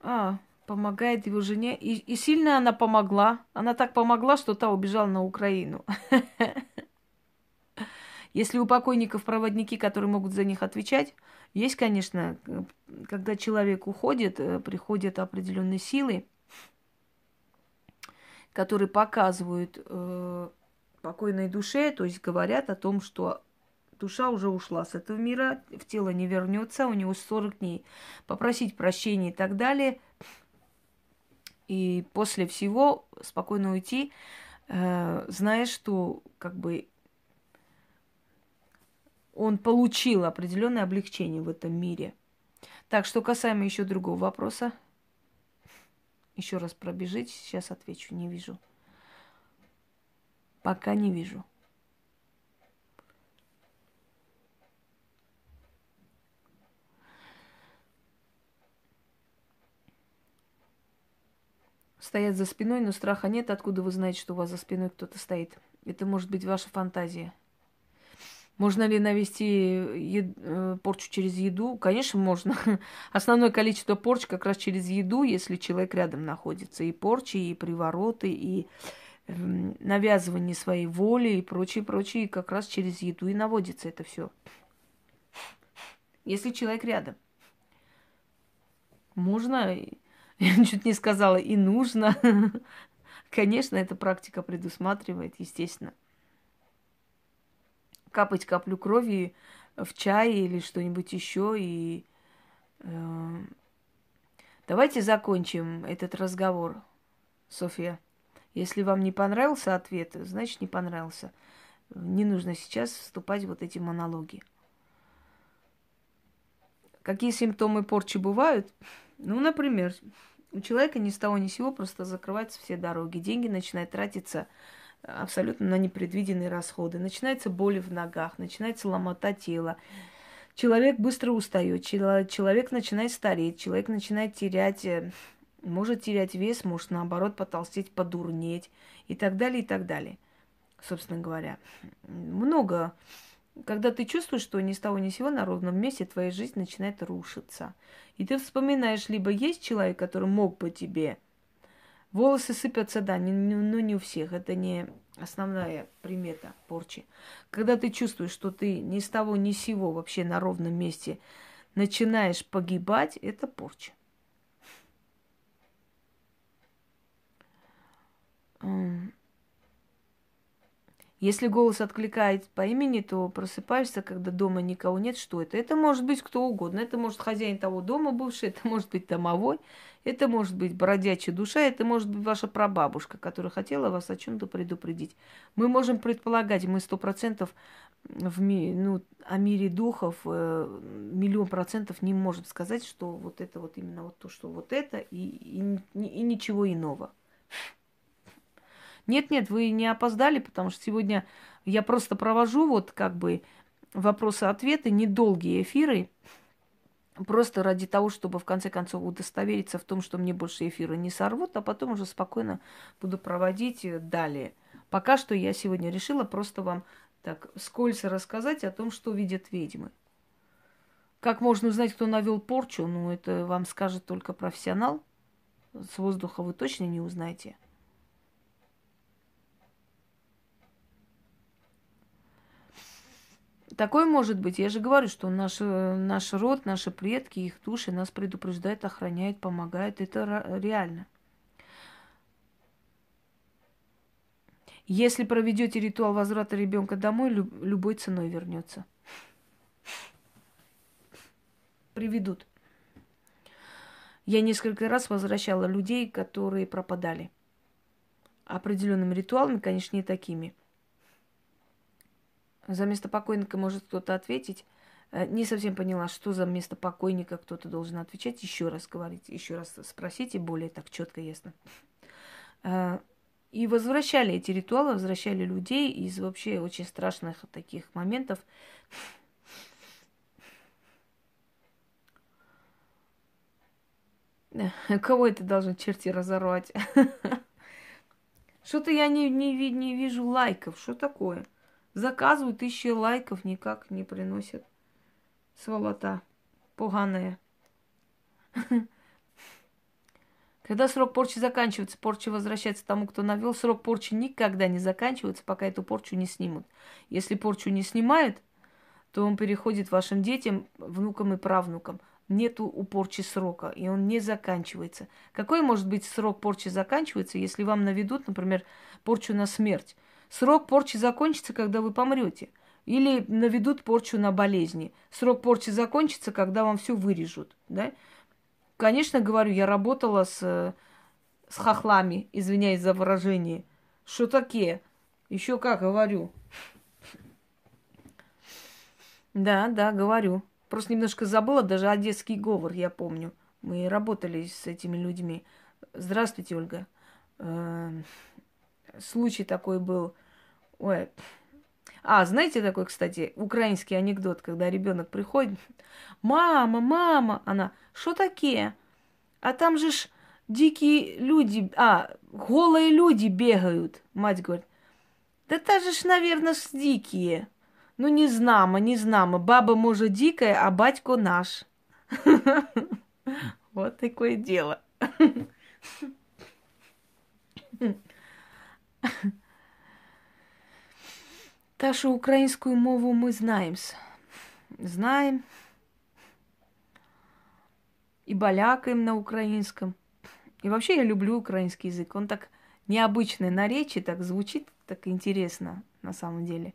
А, помогает его жене. И, и сильно она помогла. Она так помогла, что та убежала на Украину. Если у покойников проводники, которые могут за них отвечать, есть, конечно, когда человек уходит, э, приходят определенные силы, которые показывают э, покойной душе, то есть говорят о том, что душа уже ушла с этого мира, в тело не вернется, у него 40 дней. Попросить прощения и так далее – и после всего спокойно уйти, э, зная, что как бы он получил определенное облегчение в этом мире. Так, что касаемо еще другого вопроса. Еще раз пробежите, сейчас отвечу, не вижу. Пока не вижу. Стоят за спиной, но страха нет. Откуда вы знаете, что у вас за спиной кто-то стоит? Это может быть ваша фантазия. Можно ли навести ед... Э, порчу через еду? Конечно, можно. Основное количество порч как раз через еду, если человек рядом находится. И порчи, и привороты, и эм, навязывание своей воли и прочее, прочее, как раз через еду и наводится это все. Если человек рядом. Можно я чуть не сказала, и нужно. Конечно, эта практика предусматривает, естественно. Капать каплю крови в чай или что-нибудь еще. И э, давайте закончим этот разговор, София. Если вам не понравился ответ, значит не понравился. Не нужно сейчас вступать в вот эти монологи. Какие симптомы порчи бывают? Ну, например, у человека ни с того ни с сего просто закрываются все дороги. Деньги начинают тратиться абсолютно на непредвиденные расходы. Начинается боли в ногах, начинается ломота тела. Человек быстро устает, человек начинает стареть, человек начинает терять, э, может терять вес, может наоборот потолстеть, подурнеть и так далее, и так далее. Собственно говоря, много когда ты чувствуешь, что ни с того ни с сего на ровном месте твоя жизнь начинает рушиться. И ты вспоминаешь, либо есть человек, который мог бы тебе. Волосы сыпятся, да, не, не, но не у всех. Это не основная примета порчи. Когда ты чувствуешь, что ты ни с того ни с сего вообще на ровном месте начинаешь погибать, это порча. Если голос откликает по имени, то просыпаешься, когда дома никого нет. Что это? Это может быть кто угодно. Это может хозяин того дома бывший, это может быть домовой, это может быть бродячая душа, это может быть ваша прабабушка, которая хотела вас о чем-то предупредить. Мы можем предполагать, мы сто процентов в ми, ну, о мире духов э, миллион процентов не можем сказать, что вот это вот именно вот то, что вот это и, и, и ничего иного. Нет-нет, вы не опоздали, потому что сегодня я просто провожу вот как бы вопросы-ответы, недолгие эфиры, просто ради того, чтобы в конце концов удостовериться в том, что мне больше эфира не сорвут, а потом уже спокойно буду проводить далее. Пока что я сегодня решила просто вам так скользко рассказать о том, что видят ведьмы. Как можно узнать, кто навел порчу? Ну, это вам скажет только профессионал. С воздуха вы точно не узнаете. Такое может быть. Я же говорю, что наш, наш род, наши предки, их души нас предупреждают, охраняют, помогают. Это реально. Если проведете ритуал возврата ребенка домой, любой ценой вернется. Приведут. Я несколько раз возвращала людей, которые пропадали. определенными ритуалами, конечно, не такими. За место покойника может кто-то ответить. Э, не совсем поняла, что за место покойника кто-то должен отвечать. Еще раз говорить, еще раз спросите, более так четко, ясно. Э, и возвращали эти ритуалы, возвращали людей из вообще очень страшных таких моментов. Кого это должен черти разорвать? Что-то я не, не, не вижу лайков. Что такое? Заказывают тысячи лайков, никак не приносят. Сволота. Поганая. Когда срок порчи заканчивается, порча возвращается тому, кто навел. Срок порчи никогда не заканчивается, пока эту порчу не снимут. Если порчу не снимают, то он переходит вашим детям, внукам и правнукам. Нету у порчи срока, и он не заканчивается. Какой может быть срок порчи заканчивается, если вам наведут, например, порчу на смерть? Срок порчи закончится, когда вы помрете. Или наведут порчу на болезни. Срок порчи закончится, когда вам все вырежут. Да? Конечно, говорю, я работала с, с хохлами, извиняюсь за выражение. Что такие? Еще как говорю. Да, да, говорю. Просто немножко забыла даже одесский говор, я помню. Мы работали с этими людьми. Здравствуйте, Ольга. Случай такой был. Ой. А, знаете такой, кстати, украинский анекдот, когда ребенок приходит, мама, мама, она, что такие? А там же ж дикие люди, а, голые люди бегают. Мать говорит, да та же ж, наверное, с дикие. Ну, не знамо, не знамо. Баба, может, дикая, а батько наш. Вот такое дело. Так что украинскую мову мы знаем. Знаем. И балякаем на украинском. И вообще я люблю украинский язык. Он так необычный на речи, так звучит так интересно на самом деле.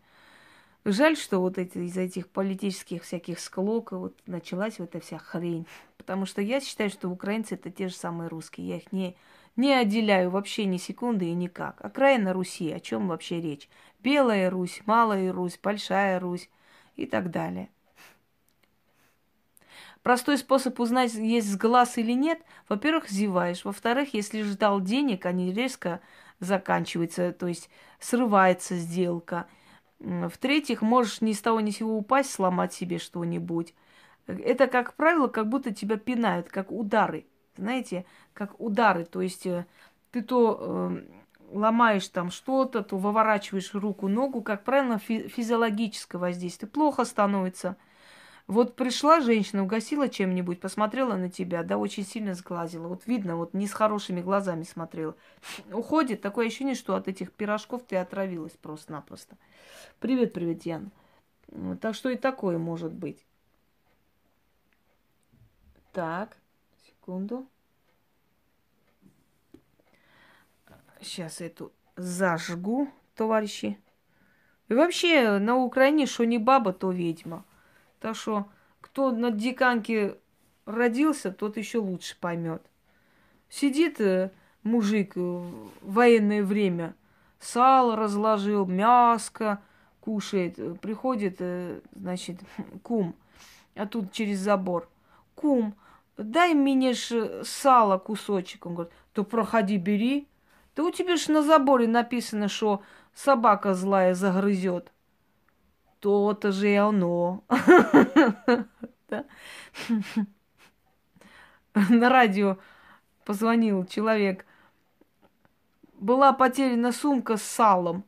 Жаль, что вот эти, из этих политических всяких склок вот началась вот эта вся хрень. Потому что я считаю, что украинцы это те же самые русские. Я их не, не отделяю вообще ни секунды и никак. Окраина Руси, о чем вообще речь? Белая Русь, Малая Русь, Большая Русь и так далее. Простой способ узнать, есть глаз или нет, во-первых, зеваешь. Во-вторых, если ждал денег, они резко заканчиваются, то есть срывается сделка – в-третьих, можешь ни с того ни с сего упасть, сломать себе что-нибудь. Это, как правило, как будто тебя пинают, как удары. Знаете, как удары. То есть э, ты то э, ломаешь там что-то, то выворачиваешь руку, ногу. Как правило, фи- физиологическое воздействие. Плохо становится. Вот пришла женщина, угасила чем-нибудь, посмотрела на тебя, да, очень сильно сглазила. Вот видно, вот не с хорошими глазами смотрела. Уходит, такое ощущение, что от этих пирожков ты отравилась просто-напросто. Привет, привет, Ян. Так что и такое может быть. Так, секунду. Сейчас эту зажгу, товарищи. И вообще на Украине, что не баба, то ведьма. Так что кто на диканке родился, тот еще лучше поймет. Сидит э, мужик в военное время, сало разложил, мяско кушает, приходит, э, значит, кум, а тут через забор. Кум, дай мне ж сало кусочек. Он говорит, то проходи, бери. Да у тебя ж на заборе написано, что собака злая загрызет. То-то же и оно. На радио позвонил человек. Была потеряна сумка с салом.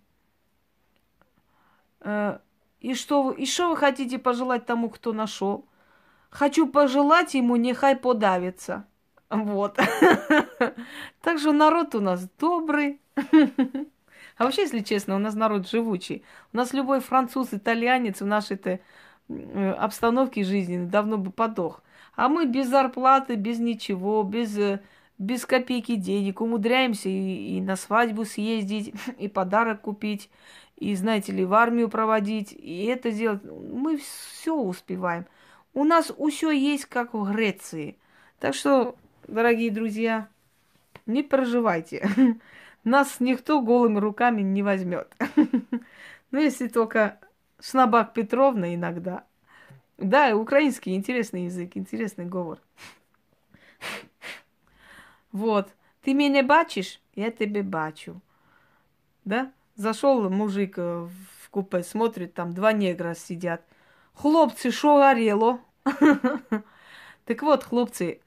Э, и что, и что вы хотите пожелать тому, кто нашел? Хочу пожелать ему, нехай подавится. Вот. Так что народ у нас добрый. А вообще, если честно, у нас народ живучий. У нас любой француз, итальянец в нашей-то э, обстановке жизни давно бы подох. А мы без зарплаты, без ничего, без, э, без копейки денег умудряемся и, и на свадьбу съездить, и подарок купить, и, знаете ли, в армию проводить, и это делать. Мы все успеваем. У нас все есть, как в Греции. Так что, дорогие друзья, не переживайте. нас никто голыми руками не возьмет. Ну, если только Шнабак Петровна иногда. Да, украинский интересный язык, интересный говор. Вот. Ты меня бачишь, я тебе бачу. Да? Зашел мужик э, в купе, смотрит, там два негра сидят. Хлопцы, шо горело? Так вот, хлопцы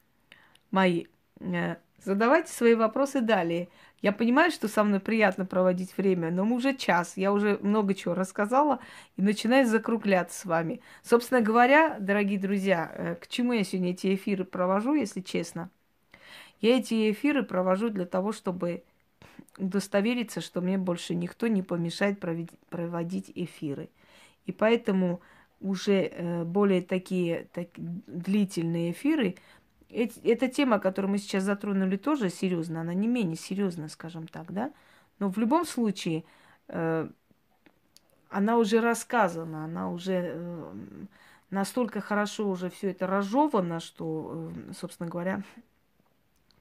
мои, э, задавайте свои вопросы далее. Я понимаю, что со мной приятно проводить время, но мы уже час, я уже много чего рассказала и начинаю закругляться с вами. Собственно говоря, дорогие друзья, э, к чему я сегодня эти эфиры провожу, если честно? Я эти эфиры провожу для того, чтобы удостовериться, что мне больше никто не помешает проводить эфиры. И поэтому уже э, более такие так, длительные эфиры, эта тема, которую мы сейчас затронули, тоже серьезно, она не менее серьезная, скажем так, да. Но в любом случае э, она уже рассказана, она уже э, настолько хорошо уже все это разжевано, что, собственно говоря,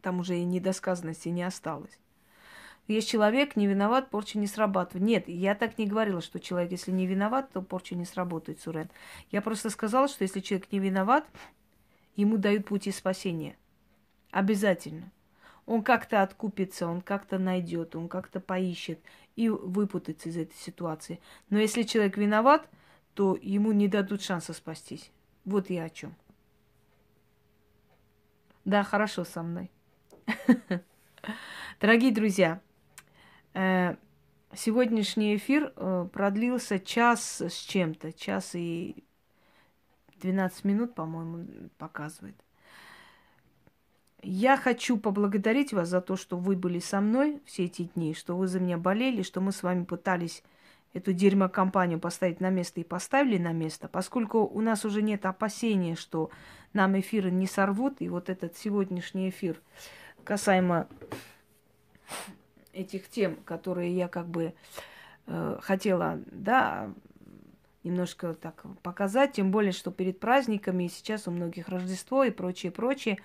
там уже и недосказанности не осталось. Есть человек, не виноват, порча не срабатывает. Нет, я так не говорила, что человек, если не виноват, то порча не сработает, Сурен. Я просто сказала, что если человек не виноват, ему дают пути спасения. Обязательно. Он как-то откупится, он как-то найдет, он как-то поищет и выпутается из этой ситуации. Но если человек виноват, то ему не дадут шанса спастись. Вот я о чем. Да, хорошо со мной. Дорогие друзья, сегодняшний эфир э, продлился час с чем-то, час и 12 минут, по-моему, показывает. Я хочу поблагодарить вас за то, что вы были со мной все эти дни, что вы за меня болели, что мы с вами пытались эту дерьмокомпанию поставить на место и поставили на место, поскольку у нас уже нет опасения, что нам эфиры не сорвут, и вот этот сегодняшний эфир касаемо этих тем, которые я как бы э, хотела, да, немножко так показать, тем более, что перед праздниками, сейчас у многих Рождество и прочее, прочее.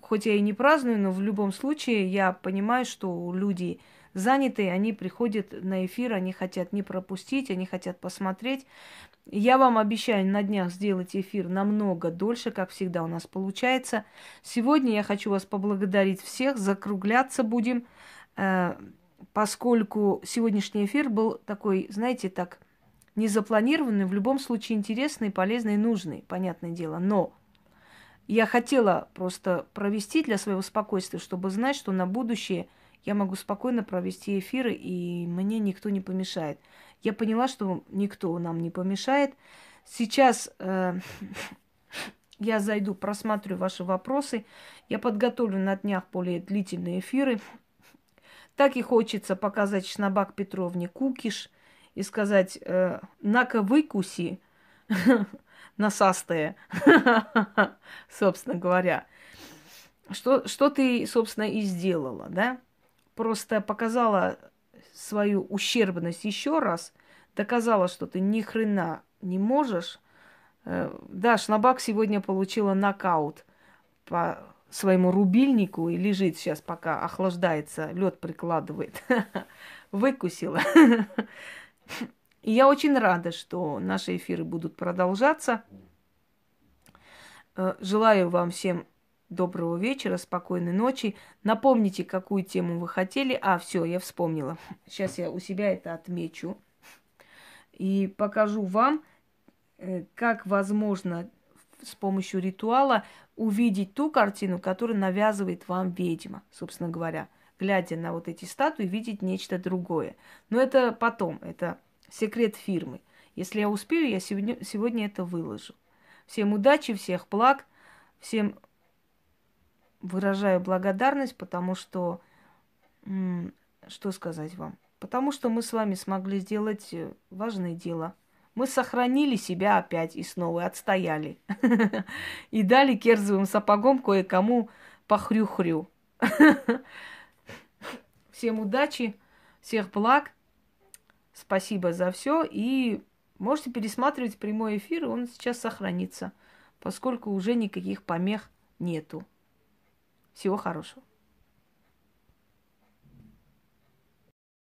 Хоть я и не праздную, но в любом случае я понимаю, что люди занятые, они приходят на эфир, они хотят не пропустить, они хотят посмотреть. Я вам обещаю на днях сделать эфир намного дольше, как всегда у нас получается. Сегодня я хочу вас поблагодарить всех, закругляться будем, поскольку сегодняшний эфир был такой, знаете, так не запланированный, в любом случае интересный, полезный, нужный, понятное дело. Но я хотела просто провести для своего спокойствия, чтобы знать, что на будущее я могу спокойно провести эфиры, и мне никто не помешает. Я поняла, что никто нам не помешает. Сейчас э, я зайду, просмотрю ваши вопросы. Я подготовлю на днях более длительные эфиры. Так и хочется показать Шнабак Петровне кукиш и сказать, э, на-ка выкуси, насастая, собственно говоря. Что, что ты, собственно, и сделала, да? Просто показала свою ущербность еще раз, доказала, что ты ни хрена не можешь. Э, да, Шнабак сегодня получила нокаут по своему рубильнику и лежит сейчас, пока охлаждается, лед прикладывает. Выкусила. И я очень рада, что наши эфиры будут продолжаться. Э, желаю вам всем Доброго вечера, спокойной ночи. Напомните, какую тему вы хотели. А, все, я вспомнила. Сейчас я у себя это отмечу. И покажу вам, э, как возможно с помощью ритуала увидеть ту картину, которую навязывает вам ведьма, собственно говоря. Глядя на вот эти статуи, видеть нечто другое. Но это потом, это секрет фирмы. Если я успею, я сегодня, сегодня это выложу. Всем удачи, всех благ, всем выражаю благодарность, потому что, что сказать вам? Потому что мы с вами смогли сделать э, важное дело. Мы сохранили себя опять и снова отстояли. И дали керзовым сапогом кое-кому похрю-хрю. Всем удачи, всех благ. Спасибо за все. И можете пересматривать прямой эфир, он сейчас сохранится, поскольку уже никаких помех нету. Всего хорошего.